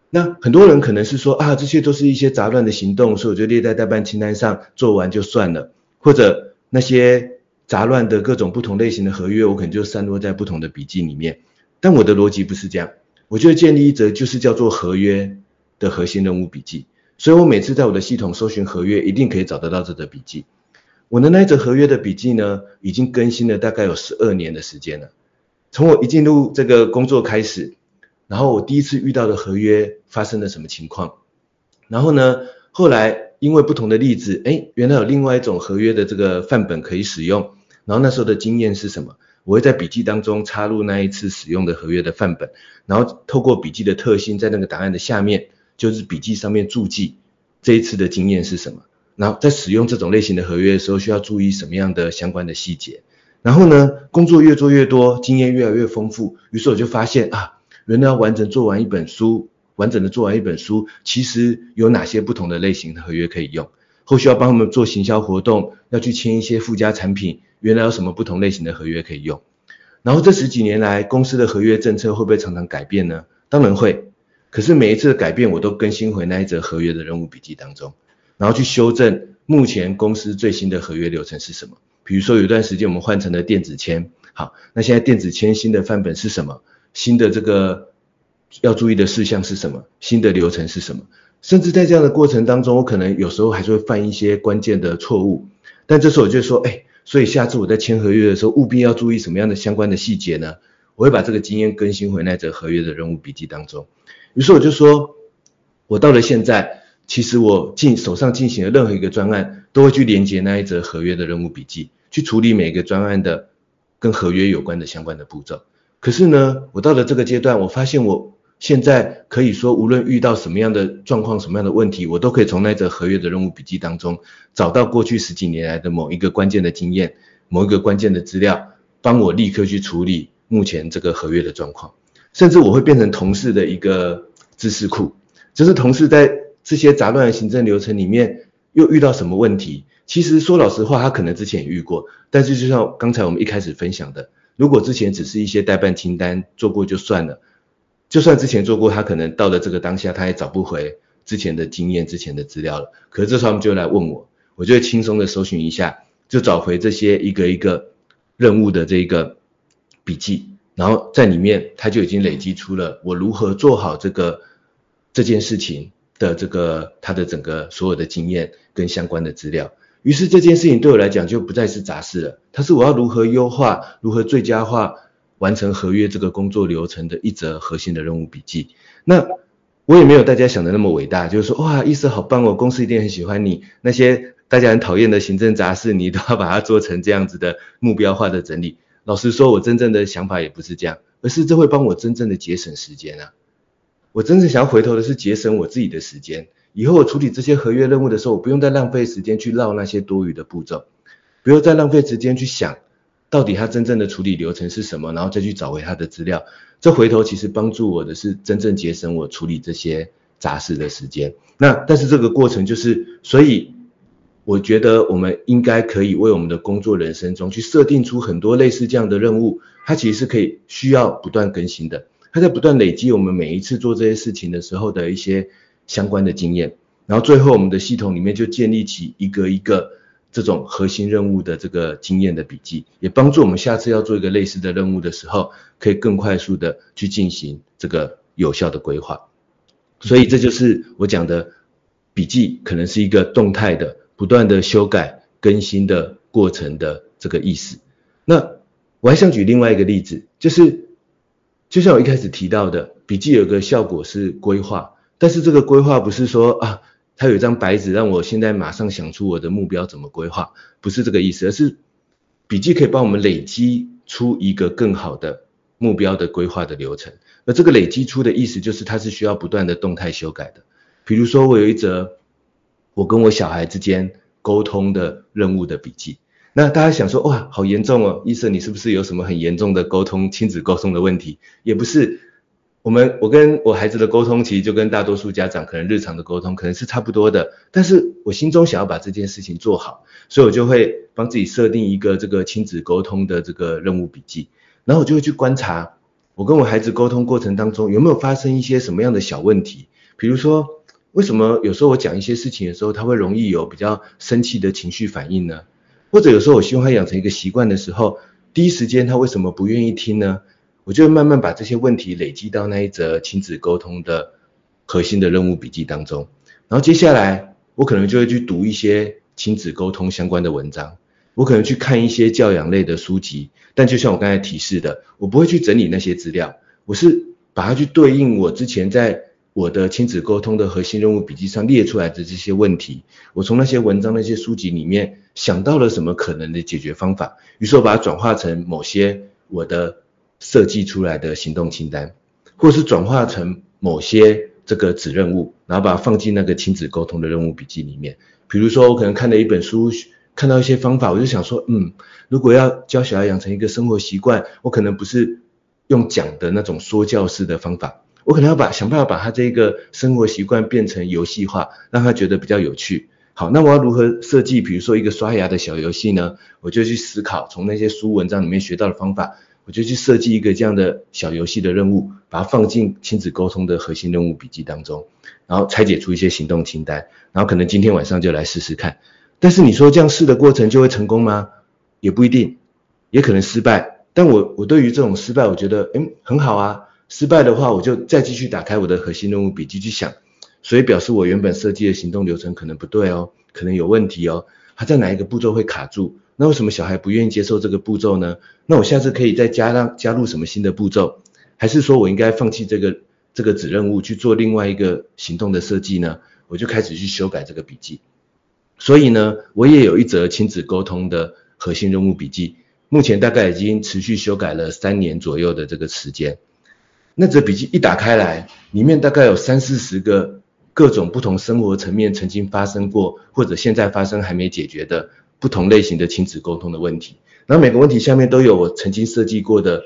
那很多人可能是说啊，这些都是一些杂乱的行动，所以我就列在待办清单上，做完就算了。或者那些杂乱的各种不同类型的合约，我可能就散落在不同的笔记里面。但我的逻辑不是这样，我就建立一则就是叫做合约的核心任务笔记。所以我每次在我的系统搜寻合约，一定可以找得到这则笔记。我的那一则合约的笔记呢，已经更新了大概有十二年的时间了。从我一进入这个工作开始，然后我第一次遇到的合约发生了什么情况，然后呢，后来因为不同的例子，哎，原来有另外一种合约的这个范本可以使用，然后那时候的经验是什么？我会在笔记当中插入那一次使用的合约的范本，然后透过笔记的特性，在那个档案的下面，就是笔记上面注记这一次的经验是什么。然后在使用这种类型的合约的时候，需要注意什么样的相关的细节？然后呢，工作越做越多，经验越来越丰富，于是我就发现啊，原来要完整做完一本书，完整的做完一本书，其实有哪些不同的类型的合约可以用？后续要帮他们做行销活动，要去签一些附加产品，原来有什么不同类型的合约可以用？然后这十几年来，公司的合约政策会不会常常改变呢？当然会，可是每一次的改变，我都更新回那一则合约的任务笔记当中。然后去修正目前公司最新的合约流程是什么？比如说有一段时间我们换成了电子签，好，那现在电子签新的范本是什么？新的这个要注意的事项是什么？新的流程是什么？甚至在这样的过程当中，我可能有时候还是会犯一些关键的错误，但这时候我就说，哎，所以下次我在签合约的时候，务必要注意什么样的相关的细节呢？我会把这个经验更新回那则合约的任务笔记当中。于是我就说，我到了现在。其实我进手上进行的任何一个专案，都会去连接那一则合约的任务笔记，去处理每个专案的跟合约有关的相关的步骤。可是呢，我到了这个阶段，我发现我现在可以说，无论遇到什么样的状况、什么样的问题，我都可以从那则合约的任务笔记当中找到过去十几年来的某一个关键的经验、某一个关键的资料，帮我立刻去处理目前这个合约的状况。甚至我会变成同事的一个知识库，就是同事在这些杂乱的行政流程里面又遇到什么问题，其实说老实话，他可能之前也遇过，但是就像刚才我们一开始分享的，如果之前只是一些待办清单做过就算了。就算之前做过，他可能到了这个当下，他也找不回之前的经验、之前的资料了。可是这时候他们就来问我，我就会轻松的搜寻一下，就找回这些一个一个任务的这个笔记，然后在里面他就已经累积出了我如何做好这个这件事情的这个他的整个所有的经验跟相关的资料。于是这件事情对我来讲就不再是杂事了，它是我要如何优化、如何最佳化。完成合约这个工作流程的一则核心的任务笔记，那我也没有大家想的那么伟大，就是说哇，意思好棒哦，公司一定很喜欢你。那些大家很讨厌的行政杂事，你都要把它做成这样子的目标化的整理。老实说，我真正的想法也不是这样，而是这会帮我真正的节省时间啊。我真正想要回头的是节省我自己的时间，以后我处理这些合约任务的时候，我不用再浪费时间去绕那些多余的步骤，不用再浪费时间去想。到底他真正的处理流程是什么？然后再去找回他的资料，这回头其实帮助我的是真正节省我处理这些杂事的时间。那但是这个过程就是，所以我觉得我们应该可以为我们的工作人生中去设定出很多类似这样的任务，它其实是可以需要不断更新的，它在不断累积我们每一次做这些事情的时候的一些相关的经验，然后最后我们的系统里面就建立起一个一个。这种核心任务的这个经验的笔记，也帮助我们下次要做一个类似的任务的时候，可以更快速的去进行这个有效的规划。所以这就是我讲的笔记，可能是一个动态的、不断的修改、更新的过程的这个意思。那我还想举另外一个例子，就是就像我一开始提到的，笔记有个效果是规划，但是这个规划不是说啊。它有一张白纸，让我现在马上想出我的目标怎么规划，不是这个意思，而是笔记可以帮我们累积出一个更好的目标的规划的流程。而这个累积出的意思，就是它是需要不断的动态修改的。比如说，我有一则我跟我小孩之间沟通的任务的笔记，那大家想说，哇，好严重哦，医生，你是不是有什么很严重的沟通亲子沟通的问题？也不是。我们我跟我孩子的沟通，其实就跟大多数家长可能日常的沟通可能是差不多的，但是我心中想要把这件事情做好，所以我就会帮自己设定一个这个亲子沟通的这个任务笔记，然后我就会去观察我跟我孩子沟通过程当中有没有发生一些什么样的小问题，比如说为什么有时候我讲一些事情的时候，他会容易有比较生气的情绪反应呢？或者有时候我希望他养成一个习惯的时候，第一时间他为什么不愿意听呢？我就会慢慢把这些问题累积到那一则亲子沟通的核心的任务笔记当中，然后接下来我可能就会去读一些亲子沟通相关的文章，我可能去看一些教养类的书籍，但就像我刚才提示的，我不会去整理那些资料，我是把它去对应我之前在我的亲子沟通的核心任务笔记上列出来的这些问题，我从那些文章、那些书籍里面想到了什么可能的解决方法，于是我把它转化成某些我的。设计出来的行动清单，或是转化成某些这个子任务，然后把它放进那个亲子沟通的任务笔记里面。比如说，我可能看了一本书，看到一些方法，我就想说，嗯，如果要教小孩养成一个生活习惯，我可能不是用讲的那种说教式的方法，我可能要把想办法把他这个生活习惯变成游戏化，让他觉得比较有趣。好，那我要如何设计，比如说一个刷牙的小游戏呢？我就去思考，从那些书文章里面学到的方法。我就去设计一个这样的小游戏的任务，把它放进亲子沟通的核心任务笔记当中，然后拆解出一些行动清单，然后可能今天晚上就来试试看。但是你说这样试的过程就会成功吗？也不一定，也可能失败。但我我对于这种失败，我觉得嗯很好啊。失败的话，我就再继续打开我的核心任务笔记去想，所以表示我原本设计的行动流程可能不对哦，可能有问题哦，它在哪一个步骤会卡住？那为什么小孩不愿意接受这个步骤呢？那我下次可以再加上加入什么新的步骤，还是说我应该放弃这个这个子任务去做另外一个行动的设计呢？我就开始去修改这个笔记。所以呢，我也有一则亲子沟通的核心任务笔记，目前大概已经持续修改了三年左右的这个时间。那则笔记一打开来，里面大概有三四十个各种不同生活层面曾经发生过或者现在发生还没解决的不同类型的亲子沟通的问题。然后每个问题下面都有我曾经设计过的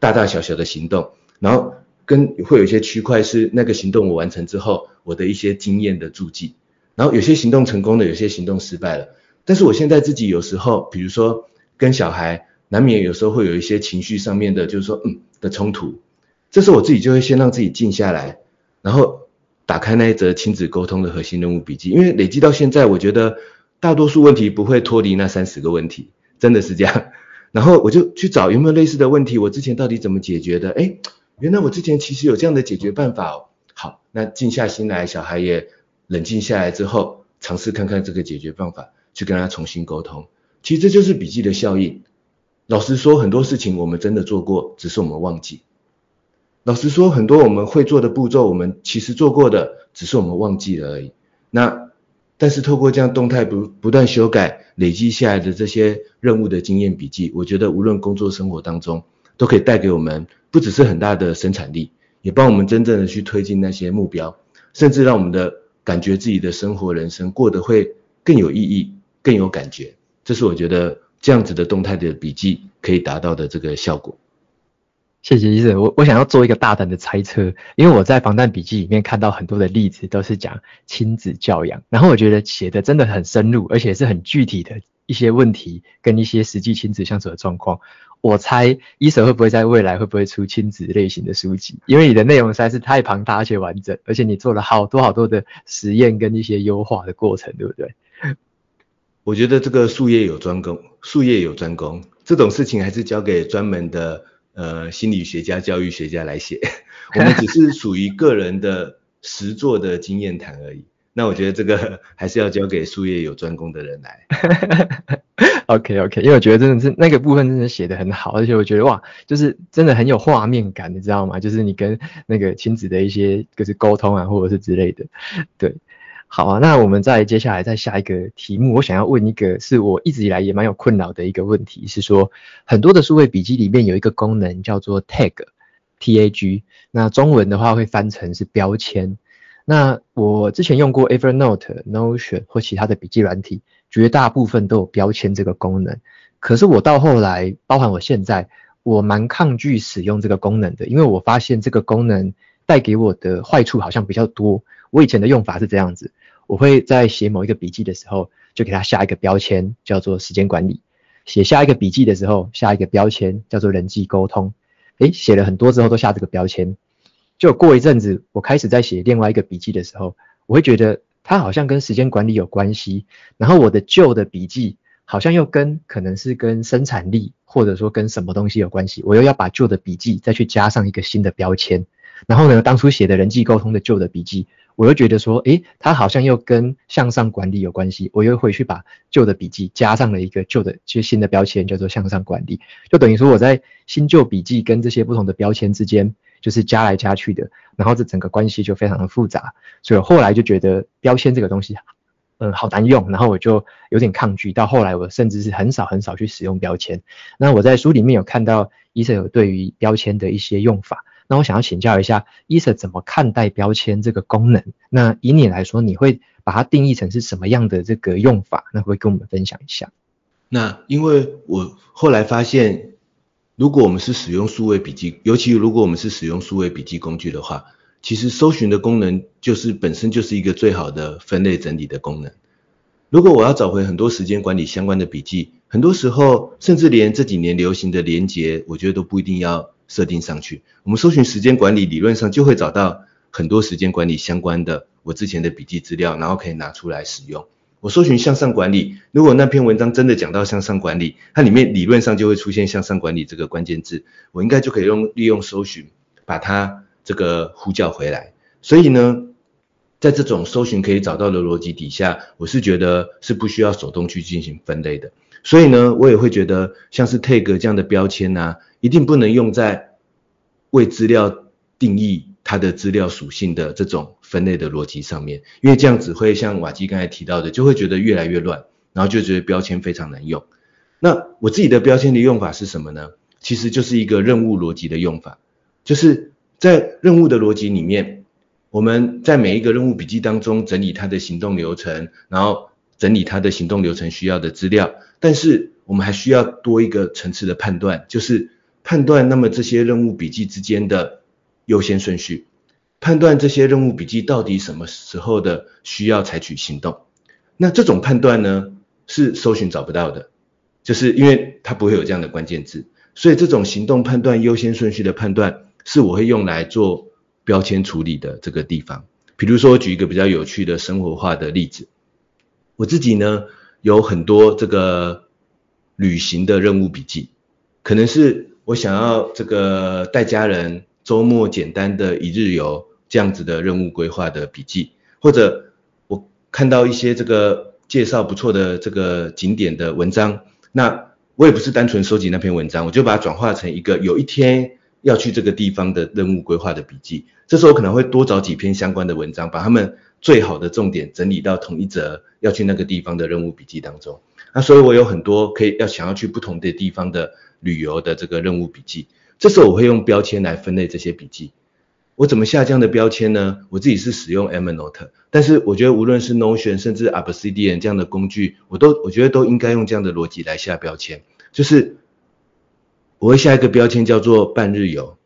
大大小小的行动，然后跟会有一些区块是那个行动我完成之后我的一些经验的注记。然后有些行动成功了，有些行动失败了。但是我现在自己有时候，比如说跟小孩难免有时候会有一些情绪上面的，就是说嗯的冲突。这时候我自己就会先让自己静下来，然后打开那一则亲子沟通的核心任务笔记，因为累积到现在，我觉得大多数问题不会脱离那三十个问题，真的是这样。然后我就去找有没有类似的问题，我之前到底怎么解决的？哎，原来我之前其实有这样的解决办法哦。好，那静下心来，小孩也冷静下来之后，尝试看看这个解决办法，去跟他重新沟通。其实这就是笔记的效应。老实说，很多事情我们真的做过，只是我们忘记。老实说，很多我们会做的步骤，我们其实做过的，只是我们忘记了而已。那，但是透过这样动态不不断修改、累积下来的这些任务的经验笔记，我觉得无论工作生活当中，都可以带给我们不只是很大的生产力，也帮我们真正的去推进那些目标，甚至让我们的感觉自己的生活人生过得会更有意义、更有感觉。这是我觉得这样子的动态的笔记可以达到的这个效果。谢谢医生，我我想要做一个大胆的猜测，因为我在防弹笔记里面看到很多的例子都是讲亲子教养，然后我觉得写的真的很深入，而且是很具体的一些问题跟一些实际亲子相处的状况。我猜医生会不会在未来会不会出亲子类型的书籍？因为你的内容实在是太庞大而且完整，而且你做了好多好多的实验跟一些优化的过程，对不对？我觉得这个术业有专攻，术业有专攻，这种事情还是交给专门的。呃，心理学家、教育学家来写，我们只是属于个人的实作的经验谈而已。那我觉得这个 还是要交给术业有专攻的人来。OK OK，因为我觉得真的是那个部分真的写得很好，而且我觉得哇，就是真的很有画面感，你知道吗？就是你跟那个亲子的一些就是沟通啊，或者是之类的，对。好啊，那我们再接下来再下一个题目，我想要问一个是我一直以来也蛮有困扰的一个问题，是说很多的数位笔记里面有一个功能叫做 tag，T A G，那中文的话会翻成是标签。那我之前用过 Evernote、Notion 或其他的笔记软体，绝大部分都有标签这个功能。可是我到后来，包含我现在，我蛮抗拒使用这个功能的，因为我发现这个功能带给我的坏处好像比较多。我以前的用法是这样子。我会在写某一个笔记的时候，就给它下一个标签，叫做时间管理；写下一个笔记的时候，下一个标签叫做人际沟通。诶，写了很多之后都下这个标签，就过一阵子，我开始在写另外一个笔记的时候，我会觉得它好像跟时间管理有关系。然后我的旧的笔记好像又跟可能是跟生产力，或者说跟什么东西有关系，我又要把旧的笔记再去加上一个新的标签。然后呢，当初写的人际沟通的旧的笔记。我又觉得说，诶，它好像又跟向上管理有关系。我又回去把旧的笔记加上了一个旧的，其实新的标签叫做向上管理，就等于说我在新旧笔记跟这些不同的标签之间，就是加来加去的，然后这整个关系就非常的复杂。所以后来就觉得标签这个东西，嗯，好难用，然后我就有点抗拒。到后来我甚至是很少很少去使用标签。那我在书里面有看到医生有对于标签的一些用法。那我想要请教一下，，Esa 怎么看待标签这个功能？那以你来说，你会把它定义成是什么样的这个用法？那会不会跟我们分享一下？那因为我后来发现，如果我们是使用数位笔记，尤其如果我们是使用数位笔记工具的话，其实搜寻的功能就是本身就是一个最好的分类整理的功能。如果我要找回很多时间管理相关的笔记，很多时候甚至连这几年流行的连结，我觉得都不一定要。设定上去，我们搜寻时间管理，理论上就会找到很多时间管理相关的我之前的笔记资料，然后可以拿出来使用。我搜寻向上管理，如果那篇文章真的讲到向上管理，它里面理论上就会出现向上管理这个关键字，我应该就可以用利用搜寻把它这个呼叫回来。所以呢，在这种搜寻可以找到的逻辑底下，我是觉得是不需要手动去进行分类的。所以呢，我也会觉得像是 tag 这样的标签呐、啊。一定不能用在为资料定义它的资料属性的这种分类的逻辑上面，因为这样子会像瓦基刚才提到的，就会觉得越来越乱，然后就觉得标签非常难用。那我自己的标签的用法是什么呢？其实就是一个任务逻辑的用法，就是在任务的逻辑里面，我们在每一个任务笔记当中整理它的行动流程，然后整理它的行动流程需要的资料，但是我们还需要多一个层次的判断，就是判断那么这些任务笔记之间的优先顺序，判断这些任务笔记到底什么时候的需要采取行动。那这种判断呢，是搜寻找不到的，就是因为它不会有这样的关键字，所以这种行动判断优先顺序的判断，是我会用来做标签处理的这个地方。比如说，举一个比较有趣的生活化的例子，我自己呢有很多这个旅行的任务笔记，可能是我想要这个带家人周末简单的一日游这样子的任务规划的笔记，或者我。看到一些这个介绍不错的这个景点的文章，那我也不是单纯收集那篇文章，我就把它转化成一个有一天要去这个地方的任务规划的笔记。这时候可能会多找几篇相关的文章，把他们最好的重点整理到同一则要去那个地方的任务笔记当中。那所以我有很多可以要想要去不同的地方的旅游的这个任务笔记。这时候我会用标签来分类这些笔记。我怎么下这样的标签呢？我自己是使用 Evernote，但是我觉得无论是 Notion 甚至 Obsidian 这样的工具，我都我觉得都应该用这样的逻辑来下标签。就是我会下一个标签叫做半日游，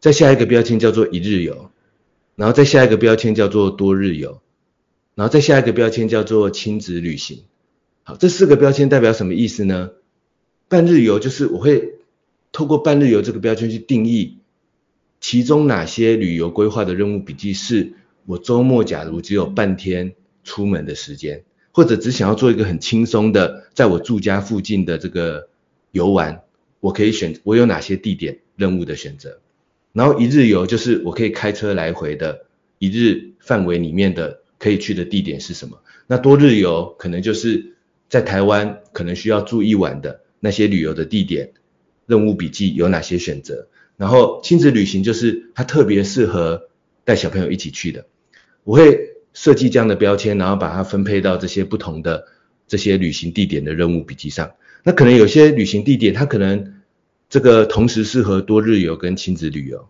再下一个标签叫做一日游，然后再下一个标签叫做多日游，然后再下一个标签叫做亲子旅行。好，这四个标签代表什么意思呢？半日游就是我会透过半日游这个标签去定义。其中哪些旅游规划的任务笔记是我周末假如只有半天出门的时间，或者只想要做一个很轻松的，在我住家附近的这个游玩，我可以选我有哪些地点任务的选择。然后一日游就是我可以开车来回的一日范围里面的可以去的地点是什么。那多日游可能就是在台湾可能需要住一晚的那些旅游的地点，任务笔记有哪些选择。然后亲子旅行就是它特别适合带小朋友一起去的，我会设计这样的标签，然后把它分配到这些不同的这些旅行地点的任务笔记上。那可能有些旅行地点它可能这个同时适合多日游跟亲子旅游，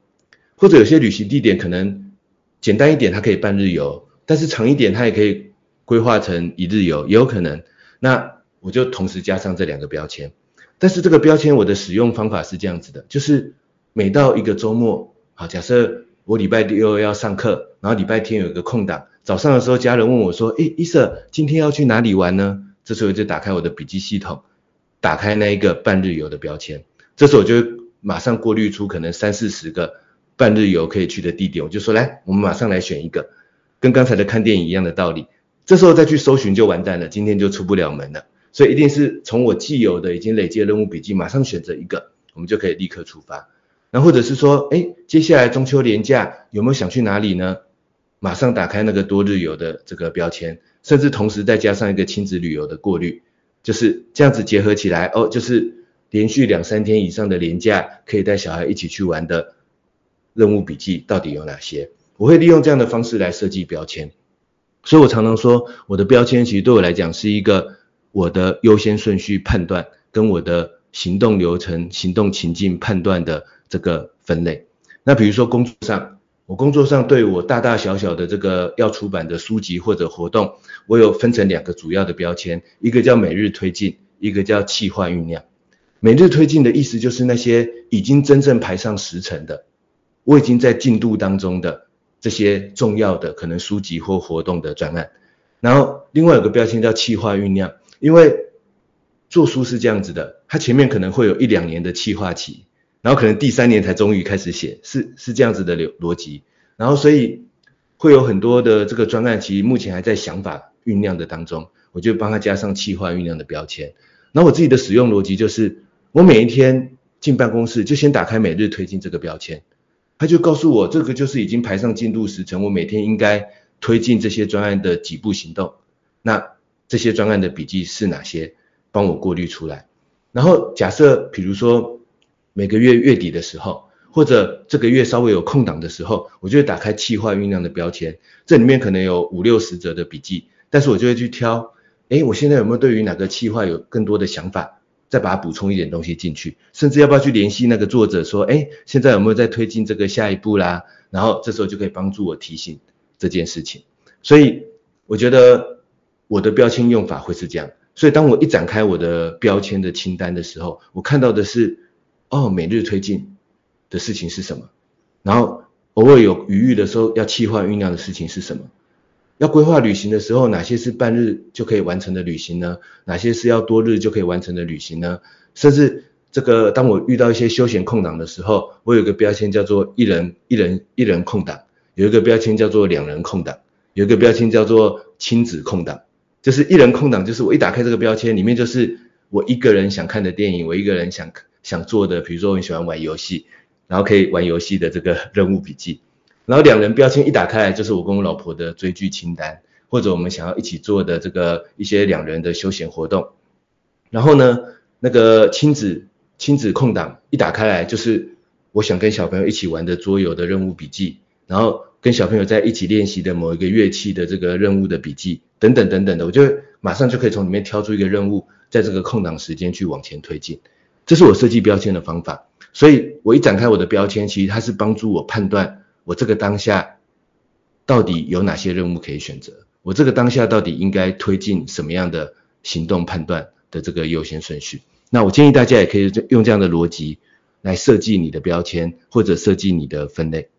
或者有些旅行地点可能简单一点，它可以半日游，但是长一点它也可以规划成一日游，也有可能。那我就同时加上这两个标签，但是这个标签我的使用方法是这样子的，就是。每到一个周末，好，假设我礼拜六要上课，然后礼拜天有一个空档，早上的时候家人问我说，诶，伊瑟，今天要去哪里玩呢？这时候就打开我的笔记系统，打开那一个半日游的标签，这时候我就马上过滤出可能三四十个半日游可以去的地点，我就说来，我们马上来选一个，跟刚才的看电影一样的道理。这时候再去搜寻就完蛋了，今天就出不了门了。所以一定是从我既有的已经累积的任务笔记，马上选择一个，我们就可以立刻出发。那或者是说，哎，接下来中秋连假有没有想去哪里呢？马上打开那个多日游的这个标签，甚至同时再加上一个亲子旅游的过滤，就是这样子结合起来，哦，就是连续两三天以上的连假可以带小孩一起去玩的任务笔记到底有哪些？我会利用这样的方式来设计标签，所以我常常说，我的标签其实对我来讲是一个我的优先顺序判断跟我的行动流程、行动情境判断的。这个分类，那比如说工作上，我工作上对我大大小小的这个要出版的书籍或者活动，我有分成两个主要的标签，一个叫每日推进，一个叫企划酝酿。每日推进的意思就是那些已经真正排上时程的，我已经在进度当中的这些重要的可能书籍或活动的专案。然后另外有个标签叫企划酝酿，因为做书是这样子的，它前面可能会有一两年的企划期。然后可能第三年才终于开始写，是是这样子的逻逻辑。然后所以会有很多的这个专案，其实目前还在想法酝酿的当中，我就帮他加上企划酝酿的标签。那我自己的使用逻辑就是，我每一天进办公室就先打开每日推进这个标签，他就告诉我这个就是已经排上进度时程，我每天应该推进这些专案的几步行动。那这些专案的笔记是哪些？帮我过滤出来。然后假设比如说。每个月月底的时候，或者这个月稍微有空档的时候，我就会打开企划酝酿的标签，这里面可能有五六十则的笔记，但是我就会去挑，诶，我现在有没有对于哪个企划有更多的想法，再把它补充一点东西进去，甚至要不要去联系那个作者说，哎，现在有没有在推进这个下一步啦？然后这时候就可以帮助我提醒这件事情。所以我觉得我的标签用法会是这样。所以当我一展开我的标签的清单的时候，我看到的是，哦，每日推进的事情是什么？然后偶尔有余裕的时候要企划酝酿的事情是什么？要规划旅行的时候，哪些是半日就可以完成的旅行呢？哪些是要多日就可以完成的旅行呢？甚至这个，当我遇到一些休闲空档的时候，我有个标签叫做一人一人一人空档，有一个标签叫做两人空档，有一个标签叫做亲子空档。就是一人空档，就是我一打开这个标签，里面就是我一个人想看的电影，我一个人想想做的，比如说我很喜欢玩游戏，然后可以玩游戏的这个 任务笔记。然后两人标签一打开来，就是我跟我老婆的追剧清单，或者我们想要一起做的这个一些两人的休闲活动。然后呢，那个亲子亲子空档一打开来，就是我想跟小朋友一起玩的桌游的任务笔记，然后跟小朋友在一起练习的某一个乐器的这个任务的笔记，等等等等的，我就马上就可以从里面挑出一个任务，在这个空档时间去往前推进。这是我设计标签的方法。所以我一展开我的标签，其实它是帮助我判断。我这个当下到底有哪些任务可以选择？我这个当下到底应该推进什么样的行动判断的这个优先顺序？那我建议大家也可以用这样的逻辑来设计你的标签或者设计你的分类。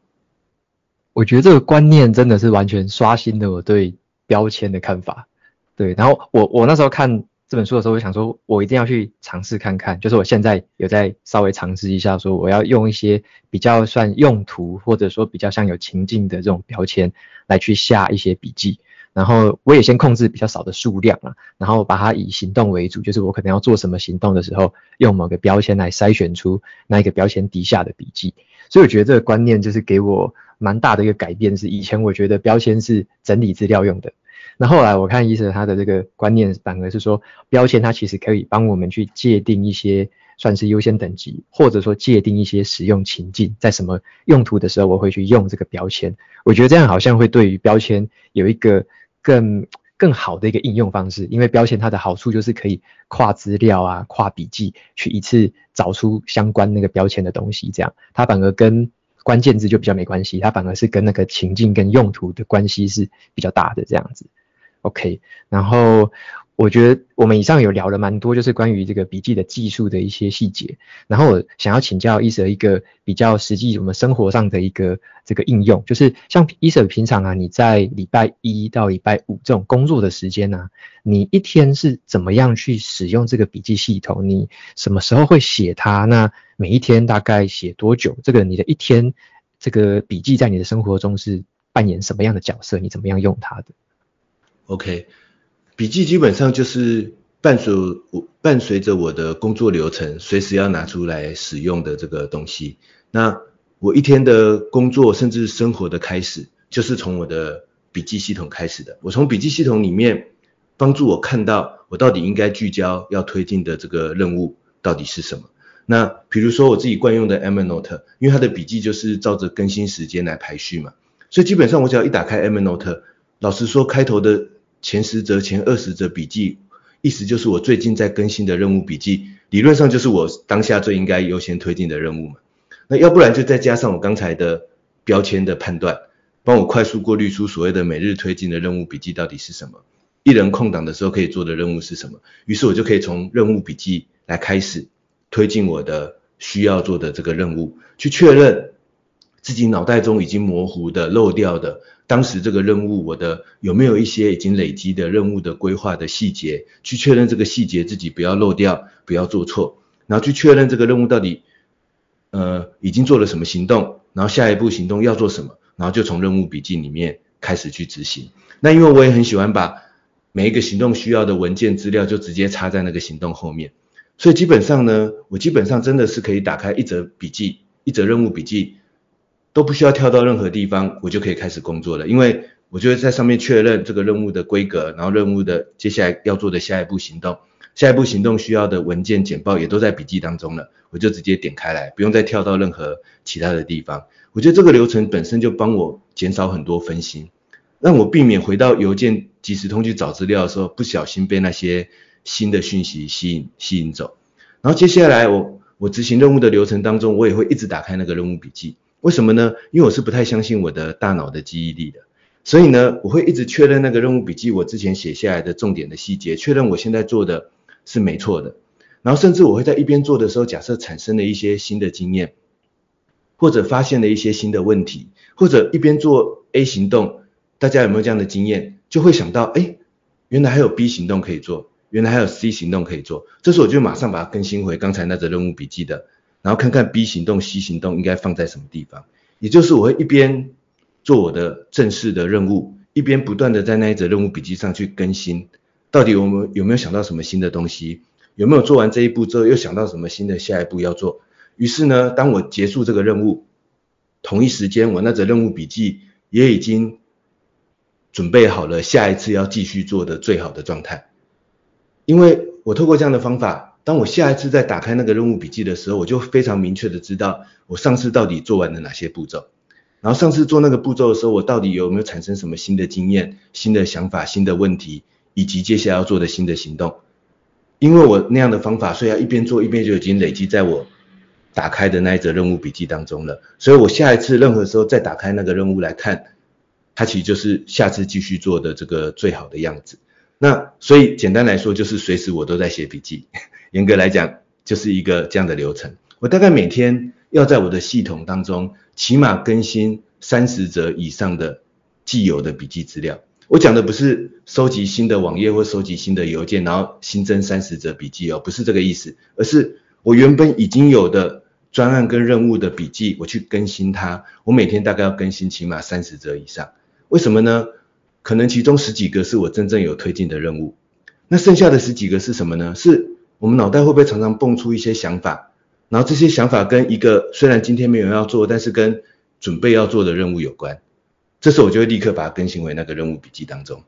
我觉得这个观念真的是完全刷新了我对标签的看法。对，然后我我那时候看。这本书的时候，我想说，我一定要去尝试看看。就是我现在有在稍微尝试一下，说我要用一些比较算用途，或者说比较像有情境的这种标签来去下一些笔记。然后我也先控制比较少的数量啊，然后把它以行动为主，就是我可能要做什么行动的时候，用某个标签来筛选出那一个标签底下的笔记。所以我觉得这个观念就是给我蛮大的一个改变，是以前我觉得标签是整理资料用的。那后来我看医生他的这个观念反而是说，标签它其实可以帮我们去界定一些算是优先等级，或者说界定一些使用情境，在什么用途的时候我会去用这个标签。我觉得这样好像会对于标签有一个更更好的一个应用方式，因为标签它的好处就是可以跨资料啊、跨笔记去一次找出相关那个标签的东西，这样它反而跟关键字就比较没关系，它反而是跟那个情境跟用途的关系是比较大的这样子。OK，然后我觉得我们以上有聊了蛮多，就是关于这个笔记的技术的一些细节。然后我想要请教 Ethan 一个比较实际我们生活上的一个这个应用，就是像伊舍平常啊，你在礼拜一到礼拜五这种工作的时间呢、啊，你一天是怎么样去使用这个笔记系统？你什么时候会写它？那每一天大概写多久？这个你的一天这个笔记在你的生活中是扮演什么样的角色？你怎么样用它的？OK，笔记基本上就是伴随我伴随着我的工作流程，随时要拿出来使用的这个东西。那我一天的工作甚至生活的开始，就是从我的笔记系统开始的。我从笔记系统里面帮助我看到我到底应该聚焦要推进的这个任务到底是什么。那比如说我自己惯用的 Evernote，因为它的笔记就是照着更新时间来排序嘛，所以基本上我只要一打开 Evernote，老实说开头的。前十则、前二十则笔记，意思就是我最近在更新的任务笔记，理论上就是我当下最应该优先推进的任务嘛。那要不然就再加上我刚才的标签的判断，帮我快速过滤出所谓的每日推进的任务笔记到底是什么，一人空档的时候可以做的任务是什么。于是我就可以从任务笔记来开始推进我的需要做的这个任务，去确认自己脑袋中已经模糊的漏掉的。当时这个任务，我的有没有一些已经累积的任务的规划的细节，去确认这个细节自己不要漏掉，不要做错，然后去确认这个任务到底，呃，已经做了什么行动，然后下一步行动要做什么，然后就从任务笔记里面开始去执行。那因为我也很喜欢把每一个行动需要的文件资料就直接插在那个行动后面，所以基本上呢，我基本上真的是可以打开一则笔记，一则任务笔记。都不需要跳到任何地方，我就可以开始工作了。因为我就会在上面确认这个任务的规格，然后任务的接下来要做的下一步行动，下一步行动需要的文件简报也都在笔记当中了，我就直接点开来，不用再跳到任何其他的地方。我觉得这个流程本身就帮我减少很多分心，让我避免回到邮件即时通去找资料的时候，不小心被那些新的讯息吸引吸引走。然后接下来我我执行任务的流程当中，我也会一直打开那个任务笔记。为什么呢？因为我是不太相信我的大脑的记忆力的，所以呢，我会一直确认那个任务笔记我之前写下来的重点的细节，确认我现在做的是没错的。然后甚至我会在一边做的时候，假设产生了一些新的经验，或者发现了一些新的问题，或者一边做 A 行动，大家有没有这样的经验？就会想到，哎，原来还有 B 行动可以做，原来还有 C 行动可以做。这时候我就马上把它更新回刚才那则任务笔记的，然后看看 B 行动、C 行动应该放在什么地方。也就是我会一边做我的正式的任务，一边不断的在那一则任务笔记上去更新，到底我们有没有想到什么新的东西？有没有做完这一步之后又想到什么新的下一步要做？于是呢，当我结束这个任务，同一时间我那则任务笔记也已经准备好了下一次要继续做的最好的状态。因为我透过这样的方法，当我下一次再打开那个任务笔记的时候，我就非常明确的知道我上次到底做完了哪些步骤，然后上次做那个步骤的时候，我到底有没有产生什么新的经验、新的想法、新的问题，以及接下来要做的新的行动。因为我那样的方法，所以要一边做一边就已经累积在我打开的那一则任务笔记当中了。所以我下一次任何时候再打开那个任务来看，它其实就是下次继续做的这个最好的样子。那所以简单来说，就是随时我都在写笔记。严格来讲，就是一个这样的流程。我大概每天要在我的系统当中起码更新三十则以上的既有的笔记资料。我讲的不是收集新的网页或收集新的邮件，然后新增三十则笔记哦，不是这个意思，而是我原本已经有的专案跟任务的笔记，我去更新它。我每天大概要更新起码三十则以上。为什么呢？可能其中十几个是我真正有推进的任务，那剩下的十几个是什么呢？是我们脑袋会不会常常蹦出一些想法，然后这些想法跟一个虽然今天没有要做，但是跟准备要做的任务有关。这时候我就会立刻把它更新为那个任务笔记当中，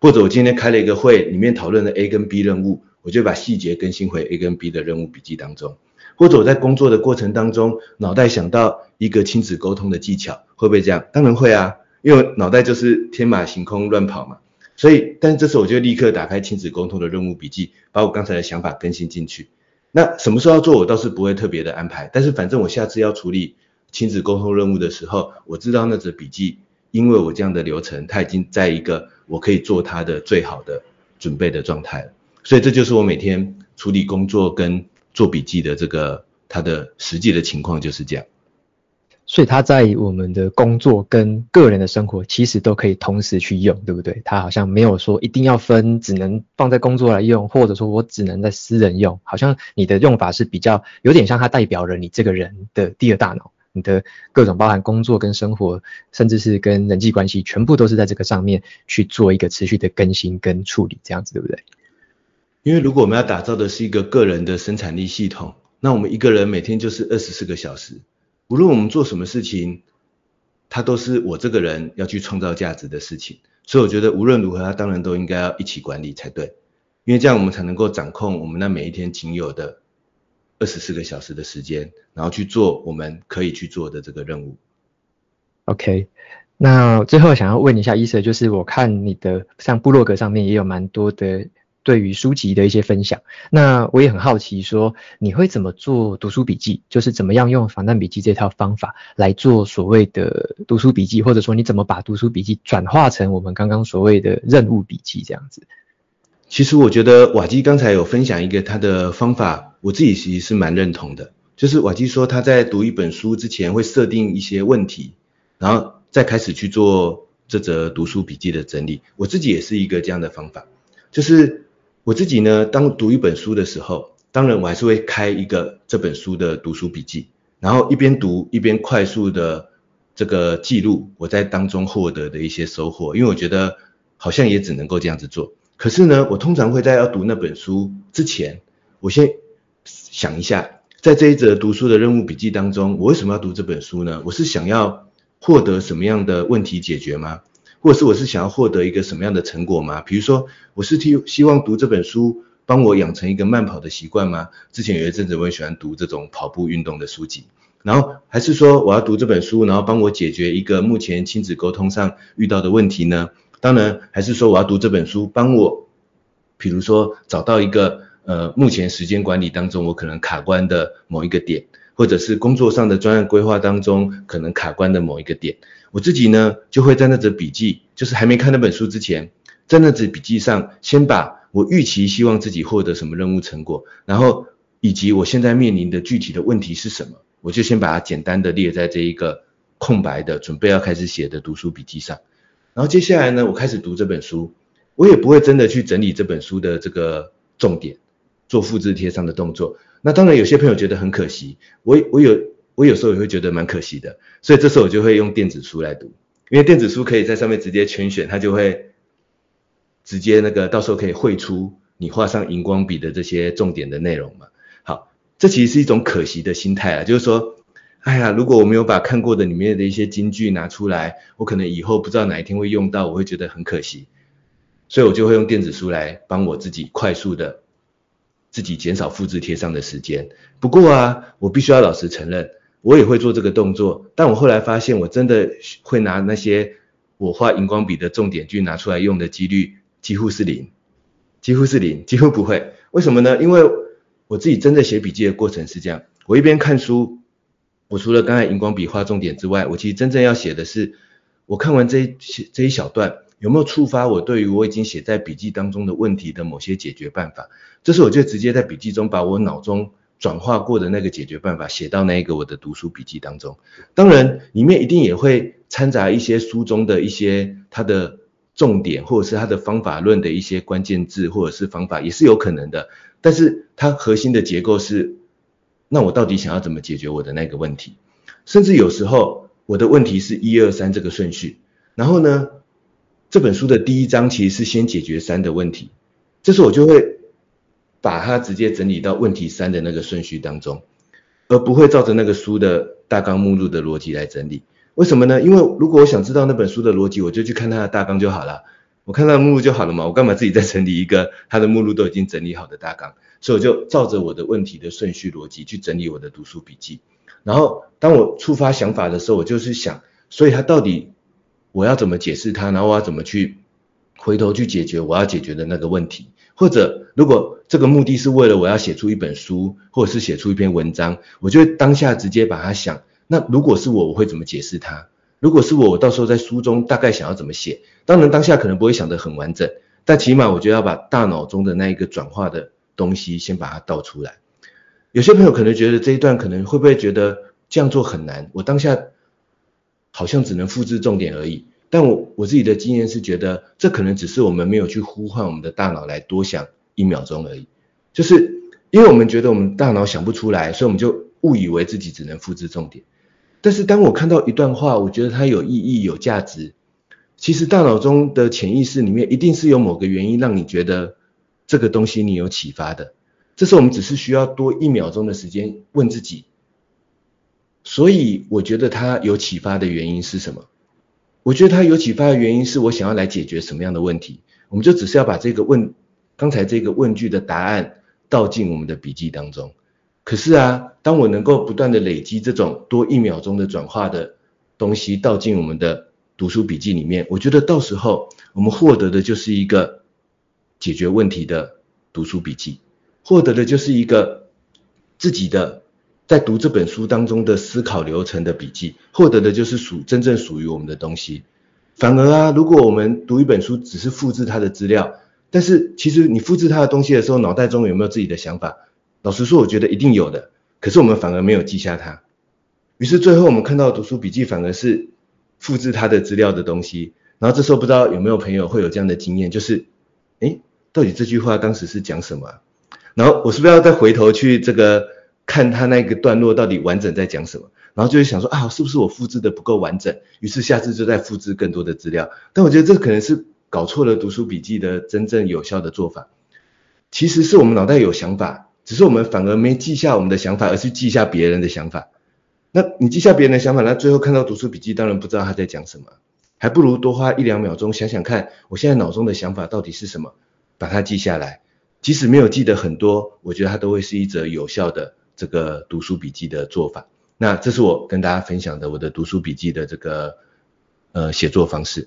或者我今天开了一个会，里面讨论了 A 跟 B 任务，我就把细节更新回 A 跟 B 的任务笔记当中。或者我在工作的过程当中，脑袋想到一个亲子沟通的技巧，会不会这样？当然会啊，因为脑袋就是天马行空乱跑嘛。所以，但是这时候我就立刻打开亲子沟通的任务笔记，把我刚才的想法更新进去。那什么时候要做，我倒是不会特别的安排，但是反正我下次要处理亲子沟通任务的时候，我知道那则笔记。因为我这样的流程，它已经在一个我可以做它的最好的准备的状态了，所以这就是我每天处理工作跟做笔记的这个它的实际的情况就是这样。所以它在我们的工作跟个人的生活其实都可以同时去用，对不对？它好像没有说一定要分，只能放在工作来用，或者说我只能在私人用，好像你的用法是比较有点像它代表了你这个人的第二大脑。你的各种包含工作跟生活，甚至是跟人际关系，全部都是在这个上面去做一个持续的更新跟处理，这样子对不对？因为如果我们要打造的是一个个人的生产力系统，那我们一个人每天就是二十四个小时，无论我们做什么事情，它都是我这个人要去创造价值的事情。所以我觉得无论如何，它当然都应该要一起管理才对，因为这样我们才能够掌控我们那每一天仅有的。二十四个小时的时间，然后去做我们可以去做的这个任务。OK，那最后想要问一下伊莎就是我看你的像部落格上面也有蛮多的对于书籍的一些分享，那我也很好奇说你会怎么做读书笔记，就是怎么样用防弹笔记这套方法来做所谓的读书笔记，或者说你怎么把读书笔记转化成我们刚刚所谓的任务笔记这样子。其实我觉得瓦基刚才有分享一个他的方法，我自己其实是蛮认同的。就是瓦基说他在读一本书之前会设定一些问题，然后再开始去做这则读书笔记的整理。我自己也是一个这样的方法，就是我自己呢，当读一本书的时候，当然我还是会开一个这本书的读书笔记，然后一边读一边快速的这个记录我在当中获得的一些收获，因为我觉得好像也只能够这样子做。可是呢，我通常会在要读那本书之前，我先想一下，在这一则读书的任务笔记当中，我为什么要读这本书呢？我是想要获得什么样的问题解决吗？或者是我是想要获得一个什么样的成果吗？比如说，我是希希望读这本书帮我养成一个慢跑的习惯吗？之前有一阵子我很喜欢读这种跑步运动的书籍，然后还是说我要读这本书，然后帮我解决一个目前亲子沟通上遇到的问题呢？当然，还是说我要读这本书，帮我，比如说找到一个呃目前时间管理当中我可能卡关的某一个点，或者是工作上的专案规划当中可能卡关的某一个点，我自己呢就会在那则笔记，就是还没看那本书之前，在那则笔记上先把我预期希望自己获得什么任务成果，然后以及我现在面临的具体的问题是什么，我就先把它简单的列在这一个空白的准备要开始写的读书笔记上。然后接下来呢，我开始读这本书，我也不会真的去整理这本书的这个重点，做复制贴上的动作。那当然有些朋友觉得很可惜，我我有我有时候也会觉得蛮可惜的，所以这时候我就会用电子书来读，因为电子书可以在上面直接圈选，它就会直接那个到时候可以绘出你画上荧光笔的这些重点的内容嘛。好，这其实是一种可惜的心态啊，就是说。哎呀，如果我没有把看过的里面的一些金句拿出来，我可能以后不知道哪一天会用到，我会觉得很可惜。所以我就会用电子书来帮我自己快速的自己减少复制贴上的时间。不过啊，我必须要老实承认，我也会做这个动作。但我后来发现，我真的会拿那些我画荧光笔的重点句拿出来用的几率几乎是零，几乎是零，几乎不会。为什么呢？因为我自己真的写笔记的过程是这样，我一边看书。我除了刚才荧光笔画重点之外，我其实真正要写的是，我看完这一这一小段，有没有触发我对于我已经写在笔记当中的问题的某些解决办法？这时我就直接在笔记中把我脑中转化过的那个解决办法写到那个我的读书笔记当中。当然，里面一定也会掺杂一些书中的一些它的重点，或者是它的方法论的一些关键字，或者是方法，也是有可能的。但是它核心的结构是。那我到底想要怎么解决我的那个问题？甚至有时候我的问题是一二三这个顺序，然后呢，这本书的第一章其实是先解决三的问题，这时候我就会把它直接整理到问题三的那个顺序当中，而不会照着那个书的大纲目录的逻辑来整理。为什么呢？因为如果我想知道那本书的逻辑，我就去看它的大纲就好了，我看它的目录就好了嘛，我干嘛自己再整理一个它的目录都已经整理好的大纲？所以我就照着我的问题的顺序逻辑去整理我的读书笔记，然后当我触发想法的时候，我就是想，所以它到底我要怎么解释它，然后我要怎么去回头去解决我要解决的那个问题，或者如果这个目的是为了我要写出一本书，或者是写出一篇文章，我就当下直接把它想，那如果是我，我会怎么解释它？如果是我，我到时候在书中大概想要怎么写？当然当下可能不会想得很完整，但起码我觉得要把大脑中的那一个转化的。东西先把它倒出来。有些朋友可能觉得这一段可能会不会觉得这样做很难？我当下好像只能复制重点而已。但我我自己的经验是觉得这可能只是我们没有去呼唤我们的大脑来多想一秒钟而已。就是因为我们觉得我们大脑想不出来，所以我们就误以为自己只能复制重点。但是当我看到一段话，我觉得它有意义、有价值，其实大脑中的潜意识里面一定是有某个原因让你觉得。这个东西你有启发的，这是我们只是需要多一秒钟的时间问自己。所以我觉得它有启发的原因是什么？我觉得它有启发的原因是我想要来解决什么样的问题？我们就只是要把这个问，刚才这个问句的答案倒进我们的笔记当中。可是啊，当我能够不断的累积这种多一秒钟的转化的东西倒进我们的读书笔记里面，我觉得到时候我们获得的就是一个。解决问题的读书笔记，获得的就是一个自己的在读这本书当中的思考流程的笔记，获得的就是属真正属于我们的东西。反而啊，如果我们读一本书只是复制它的资料，但是其实你复制它的东西的时候，脑袋中有没有自己的想法？老实说，我觉得一定有的。可是我们反而没有记下它，于是最后我们看到读书笔记反而是复制它的资料的东西。然后这时候不知道有没有朋友会有这样的经验，就是，诶到底这句话当时是讲什么？然后我是不是要再回头去这个看他那个段落到底完整在讲什么？然后就会想说啊，是不是我复制的不够完整？于是下次就再复制更多的资料。但我觉得这可能是搞错了读书笔记的真正有效的做法。其实是我们脑袋有想法，只是我们反而没记下我们的想法，而是记下别人的想法。那你记下别人的想法，那最后看到读书笔记，当然不知道他在讲什么，还不如多花一两秒钟想想看，我现在脑中的想法到底是什么。把它记下来，即使没有记得很多，我觉得它都会是一则有效的这个读书笔记的做法。那这是我跟大家分享的我的读书笔记的这个呃写作方式。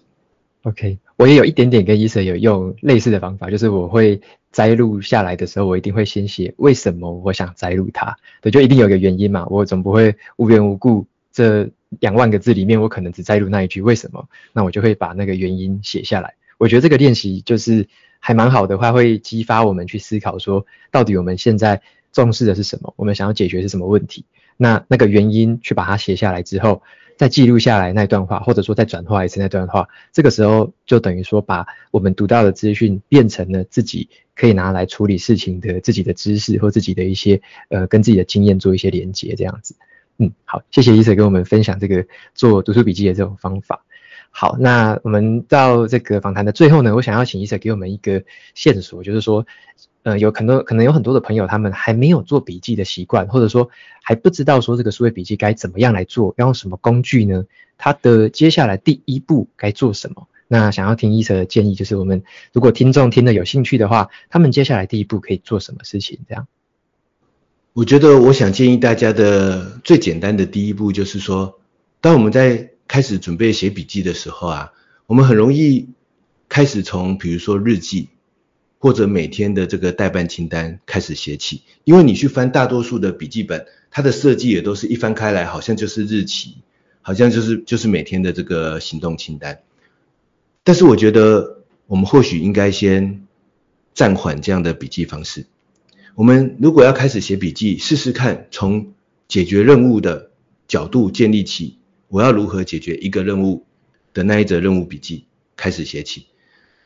OK，我也有一点点跟 Eason 有用类似的方法，就是我会摘录下来的时候，我一定会先写为什么我想摘录它，对，就一定有个原因嘛，我总不会无缘无故这两万个字里面，我可能只摘录那一句为什么，那我就会把那个原因写下来。我觉得这个练习就是还蛮好的话，会激发我们去思考说，到底我们现在重视的是什么，我们想要解决是什么问题，那那个原因去把它写下来之后。再记录下来那段话，或者说再转化一次那段话，这个时候就等于说把我们读到的资讯变成了自己可以拿来处理事情的自己的知识或自己的一些呃跟自己的经验做一些连接，这样子。嗯，好，谢谢医生跟我们分享这个做读书笔记的这种方法。好，那我们到这个访谈的最后呢，我想要请医生给我们一个线索，就是说。呃，有很多可能有很多的朋友，他们还没有做笔记的习惯，或者说还不知道说这个数位笔记该怎么样来做，要用什么工具呢？他的接下来第一步该做什么？那想要听医生的建议，就是我们如果听众听得有兴趣的话，他们接下来第一步可以做什么事情？这样，我觉得我想建议大家的最简单的第一步就是说，当我们在开始准备写笔记的时候啊，我们很容易开始从比如说日记。或者每天的这个代办清单开始写起，因为你去翻大多数的笔记本，它的设计也都是一翻开来，好像就是日期，好像就是就是每天的这个行动清单。但是我觉得我们或许应该先暂缓这样的笔记方式。我们如果要开始写笔记，试试看从解决任务的角度建立起，我要如何解决一个任务的那一则任务笔记开始写起，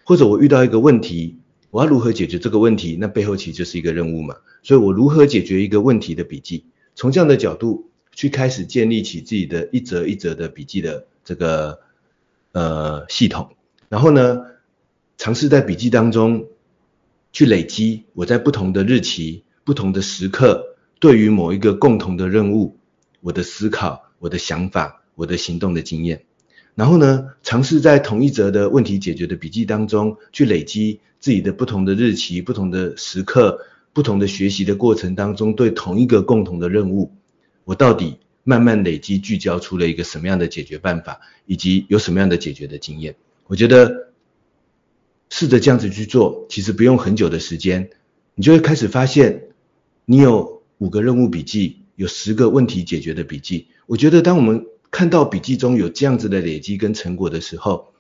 或者我遇到一个问题。我要如何解决这个问题？那背后其实就是一个任务嘛。所以我如何解决一个问题的笔记，从这样的角度去开始建立起自己的一则一则的笔记的这个呃系统，然后呢，尝试在笔记当中去累积我在不同的日期、不同的时刻，对于某一个共同的任务，我的思考、我的想法、我的行动的经验。然后呢，尝试在同一则的问题解决的笔记当中，去累积自己的不同的日期、不同的时刻、不同的学习的过程当中，对同一个共同的任务，我到底慢慢累积聚焦出了一个什么样的解决办法，以及有什么样的解决的经验。我觉得试着这样子去做，其实不用很久的时间，你就会开始发现，你有五个任务笔记，有十个问题解决的笔记。我觉得当我们看到笔记中有这样子的累积跟成果的时候，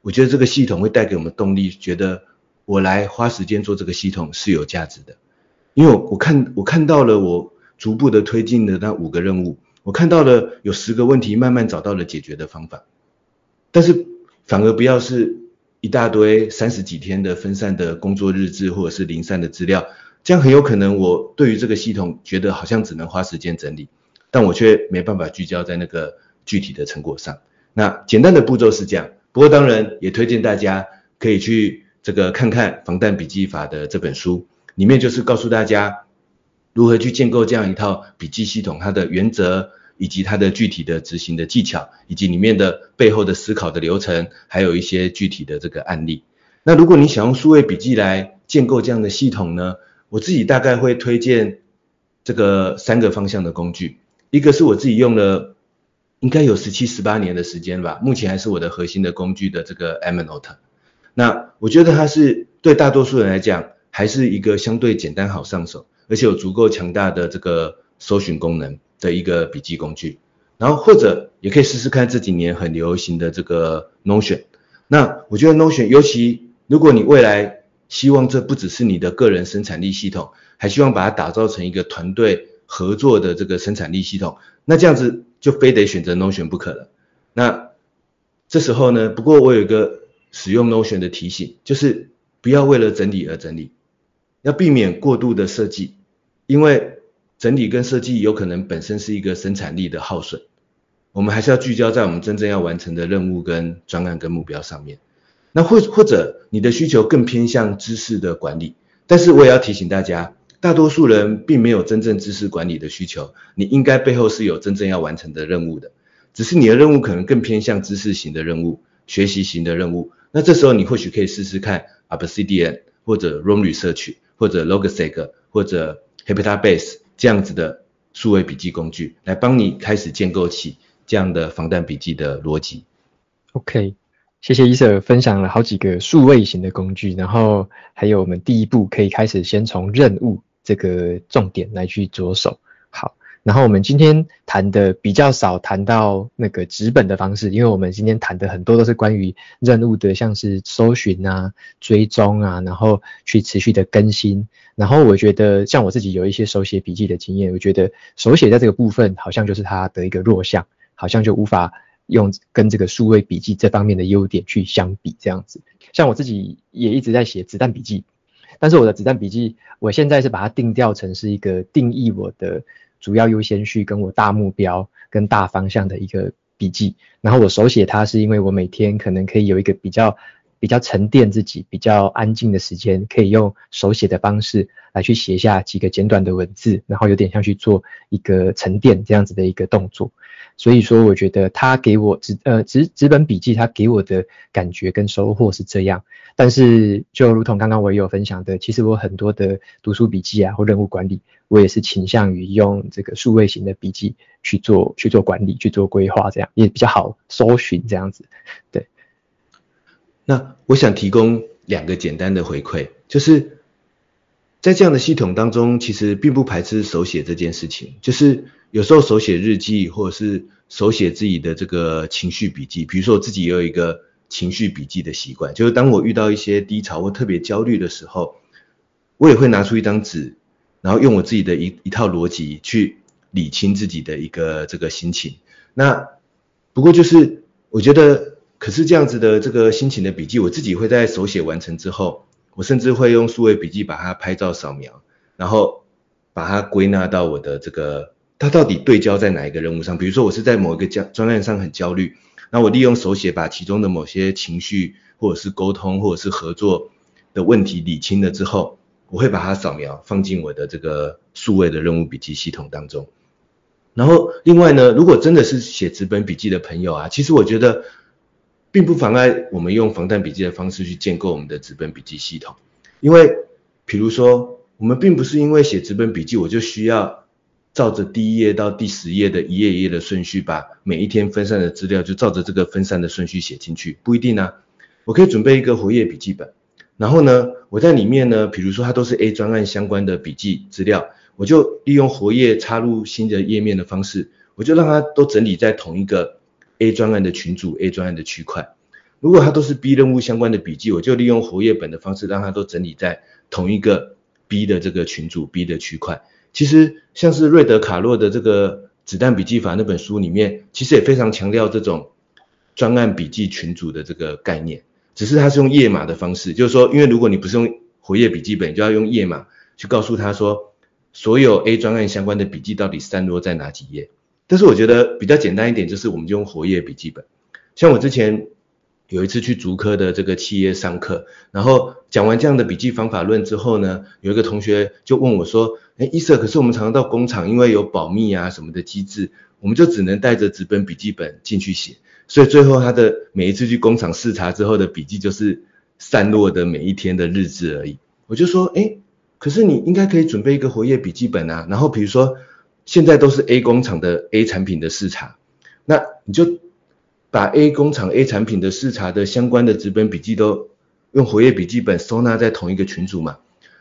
我觉得这个系统会带给我们动力，觉得我来花时间做这个系统是有价值的。因为我我看我看到了我逐步的推进的那五个任务，我看到了有十个问题慢慢找到了解决的方法，但是反而不要是一大堆三十几天的分散的工作日志或者是零散的资料，这样很有可能我对于这个系统觉得好像只能花时间整理。但我却没办法聚焦在那个具体的成果上。那简单的步骤是这样，不过当然也推荐大家可以去这个看看《防弹笔记法》的这本书，里面就是告诉大家如何去建构这样一套笔记系统，它的原则以及它的具体的执行的技巧，以及里面的背后的思考的流程，还有一些具体的这个案例。那如果你想用数位笔记来建构这样的系统呢，我自己大概会推荐这个三个方向的工具。一个是我自己用了，应该有十七、十八年的时间吧，目前还是我的核心的工具的这个 Amnote。那我觉得它是对大多数人来讲，还是一个相对简单好上手，而且有足够强大的这个搜寻功能的一个笔记工具。然后或者也可以试试看这几年很流行的这个 Notion。那我觉得 Notion，尤其如果你未来希望这不只是你的个人生产力系统，还希望把它打造成一个团队。合作的这个生产力系统，那这样子就非得选择 Notion 不可了。那这时候呢，不过我有一个使用 Notion 的提醒，就是不要为了整理而整理，要避免过度的设计，因为整理跟设计有可能本身是一个生产力的耗损。我们还是要聚焦在我们真正要完成的任务跟专案跟目标上面。那或或者你的需求更偏向知识的管理，但是我也要提醒大家。大多数人并没有真正知识管理的需求，你应该背后是有真正要完成的任务的，只是你的任务可能更偏向知识型的任务、学习型的任务。那这时候你或许可以试试看 Obsidian 或者 Room Research 或者 Logseq 或者 Habitabase 这样子的数位笔记工具，来帮你开始建构起这样的防弹笔记的逻辑。OK。谢谢伊 Sir 分享了好几个数位型的工具，然后还有我们第一步可以开始先从任务这个重点来去着手。好，然后我们今天谈的比较少谈到那个纸本的方式，因为我们今天谈的很多都是关于任务的，像是搜寻啊、追踪啊，然后去持续的更新。然后我觉得像我自己有一些手写笔记的经验，我觉得手写在这个部分好像就是它的一个弱项，好像就无法。用跟这个数位笔记这方面的优点去相比，这样子，像我自己也一直在写子弹笔记，但是我的子弹笔记，我现在是把它定调成是一个定义我的主要优先序跟我大目标跟大方向的一个笔记，然后我手写它是因为我每天可能可以有一个比较比较沉淀自己、比较安静的时间，可以用手写的方式来去写下几个简短的文字，然后有点像去做一个沉淀这样子的一个动作。所以说，我觉得他给我纸呃纸纸本笔记，他给我的感觉跟收获是这样。但是，就如同刚刚我也有分享的，其实我很多的读书笔记啊或任务管理，我也是倾向于用这个数位型的笔记去做去做管理、去做规划，这样也比较好搜寻这样子。对。那我想提供两个简单的回馈，就是在这样的系统当中，其实并不排斥手写这件事情，就是。有时候手写日记，或者是手写自己的这个情绪笔记。比如说我自己也有一个情绪笔记的习惯，就是当我遇到一些低潮或特别焦虑的时候，我也会拿出一张纸，然后用我自己的一一套逻辑去理清自己的一个这个心情。那不过就是我觉得，可是这样子的这个心情的笔记，我自己会在手写完成之后，我甚至会用数位笔记把它拍照扫描，然后把它归纳到我的这个。它到底对焦在哪一个任务上？比如说我是在某一个专专案上很焦虑，那我利用手写把其中的某些情绪或者是沟通或者是合作的问题理清了之后，我会把它扫描放进我的这个数位的任务笔记系统当中。然后另外呢，如果真的是写纸本笔记的朋友啊，其实我觉得并不妨碍我们用防弹笔记的方式去建构我们的纸本笔记系统，因为比如说我们并不是因为写纸本笔记我就需要。照着第一页到第十页的一页一页的顺序，把每一天分散的资料就照着这个分散的顺序写进去，不一定啊。我可以准备一个活页笔记本，然后呢，我在里面呢，比如说它都是 A 专案相关的笔记资料，我就利用活页插入新的页面的方式，我就让它都整理在同一个 A 专案的群组、A 专案的区块。如果它都是 B 任务相关的笔记，我就利用活页本的方式，让它都整理在同一个 B 的这个群组、B 的区块。其实像是瑞德卡洛的这个子弹笔记法那本书里面，其实也非常强调这种专案笔记群组的这个概念，只是它是用页码的方式，就是说，因为如果你不是用活页笔记本，就要用页码去告诉他说，所有 A 专案相关的笔记到底散落在哪几页。但是我觉得比较简单一点，就是我们就用活页笔记本，像我之前。有一次去竹科的这个企业上课，然后讲完这样的笔记方法论之后呢，有一个同学就问我说：“哎，伊 Sir，可是我们常常到工厂，因为有保密啊什么的机制，我们就只能带着纸本笔记本进去写，所以最后他的每一次去工厂视察之后的笔记就是散落的每一天的日志而已。”我就说：“哎，可是你应该可以准备一个活页笔记本啊，然后比如说现在都是 A 工厂的 A 产品的视察，那你就。”把 A 工厂 A 产品的视察的相关的纸本笔记都用活页笔记本收纳在同一个群组嘛，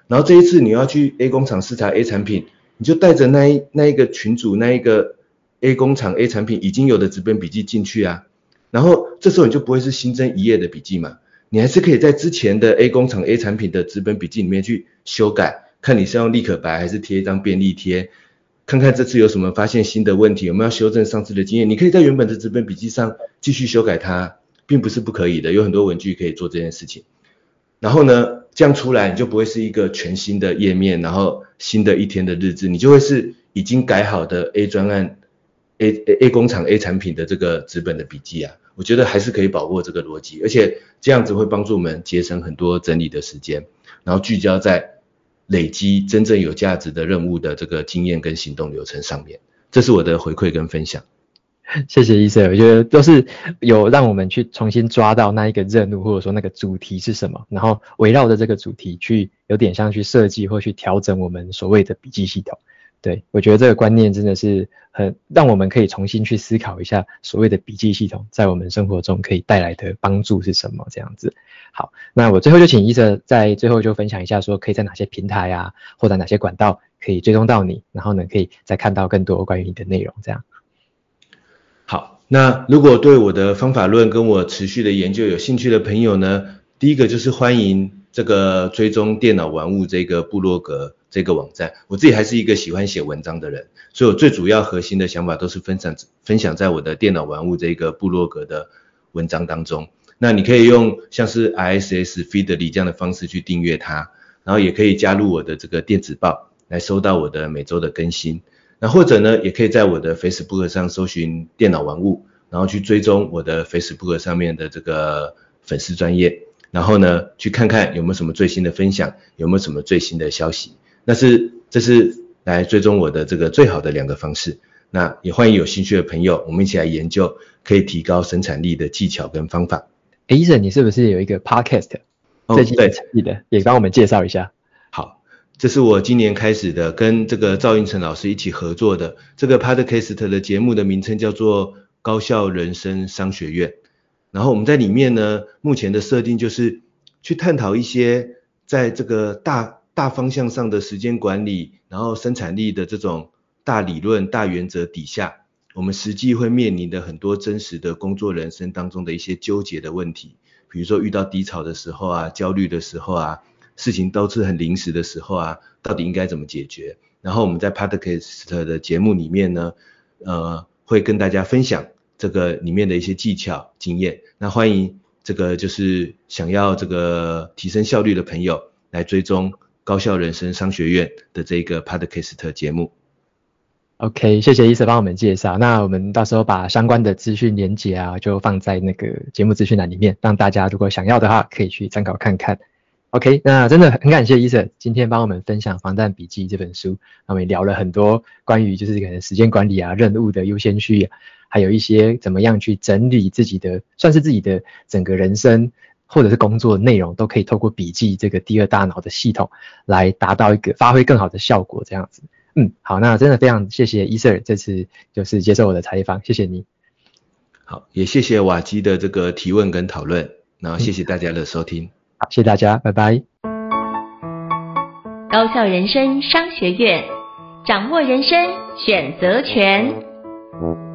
然后这一次你要去 A 工厂视察 A 产品，你就带着那一那一个群组那一个 A 工厂 A 产品已经有的纸本笔记进去啊，然后这时候你就不会是新增一页的笔记嘛，你还是可以在之前的 A 工厂 A 产品的纸本笔记里面去修改，看你是用立可白还是贴一张便利贴。看看这次有什么发现新的问题，有没有修正上次的经验？你可以在原本的纸本笔记上继续修改它，并不是不可以的，有很多文具可以做这件事情。然后呢，这样出来你就不会是一个全新的页面，然后新的一天的日志，你就会是已经改好的 A 专案 A A 工厂 A 产品的这个纸本的笔记啊。我觉得还是可以把握这个逻辑，而且这样子会帮助我们节省很多整理的时间，然后聚焦在。累积真正有价值的任务的这个经验跟行动流程上面，这是我的回馈跟分享。谢谢医生我觉得都是有让我们去重新抓到那一个任务，或者说那个主题是什么，然后围绕着这个主题去有点像去设计或去调整我们所谓的笔记系统。对，我觉得这个观念真的是很让我们可以重新去思考一下，所谓的笔记系统在我们生活中可以带来的帮助是什么这样子。好，那我最后就请伊瑟在最后就分享一下，说可以在哪些平台啊，或者哪些管道可以追踪到你，然后呢，可以再看到更多关于你的内容这样。好，那如果对我的方法论跟我持续的研究有兴趣的朋友呢，第一个就是欢迎这个追踪电脑玩物这个部落格。这个网站，我自己还是一个喜欢写文章的人，所以我最主要核心的想法都是分享分享在我的电脑玩物这个部落格的文章当中。那你可以用像是 RSS Feedly 这样的方式去订阅它，然后也可以加入我的这个电子报来收到我的每周的更新。那或者呢，也可以在我的 Facebook 上搜寻电脑玩物，然后去追踪我的 Facebook 上面的这个粉丝专业，然后呢，去看看有没有什么最新的分享，有没有什么最新的消息。那是，这是来追踪我的这个最好的两个方式。那也欢迎有兴趣的朋友，我们一起来研究可以提高生产力的技巧跟方法。哎，医生，你是不是有一个 podcast？哦，最近成立的，也帮我们介绍一下。好，这是我今年开始的，跟这个赵云成老师一起合作的这个 podcast 的节目的名称叫做高校人生商学院。然后我们在里面呢，目前的设定就是去探讨一些在这个大大方向上的时间管理，然后生产力的这种大理论、大原则底下，我们实际会面临的很多真实的工作人生当中的一些纠结的问题，比如说遇到低潮的时候啊、焦虑的时候啊、事情都是很临时的时候啊，到底应该怎么解决？然后我们在 Podcast 的节目里面呢，呃，会跟大家分享这个里面的一些技巧、经验。那欢迎这个就是想要这个提升效率的朋友来追踪。高校人生商学院的这个 Podcast 节目，OK，谢谢医生帮我们介绍。那我们到时候把相关的资讯连结啊，就放在那个节目资讯栏里面，让大家如果想要的话，可以去参考看看。OK，那真的很感谢医生今天帮我们分享《防弹笔记》这本书，那我们也聊了很多关于就是可能时间管理啊、任务的优先序，还有一些怎么样去整理自己的，算是自己的整个人生。或者是工作内容都可以透过笔记这个第二大脑的系统来达到一个发挥更好的效果，这样子。嗯，好，那真的非常谢谢伊 Sir 这次就是接受我的采访，谢谢你。好，也谢谢瓦基的这个提问跟讨论，然后谢谢大家的收听。嗯，好，谢谢大家，拜拜。高校人生商学院，掌握人生选择权。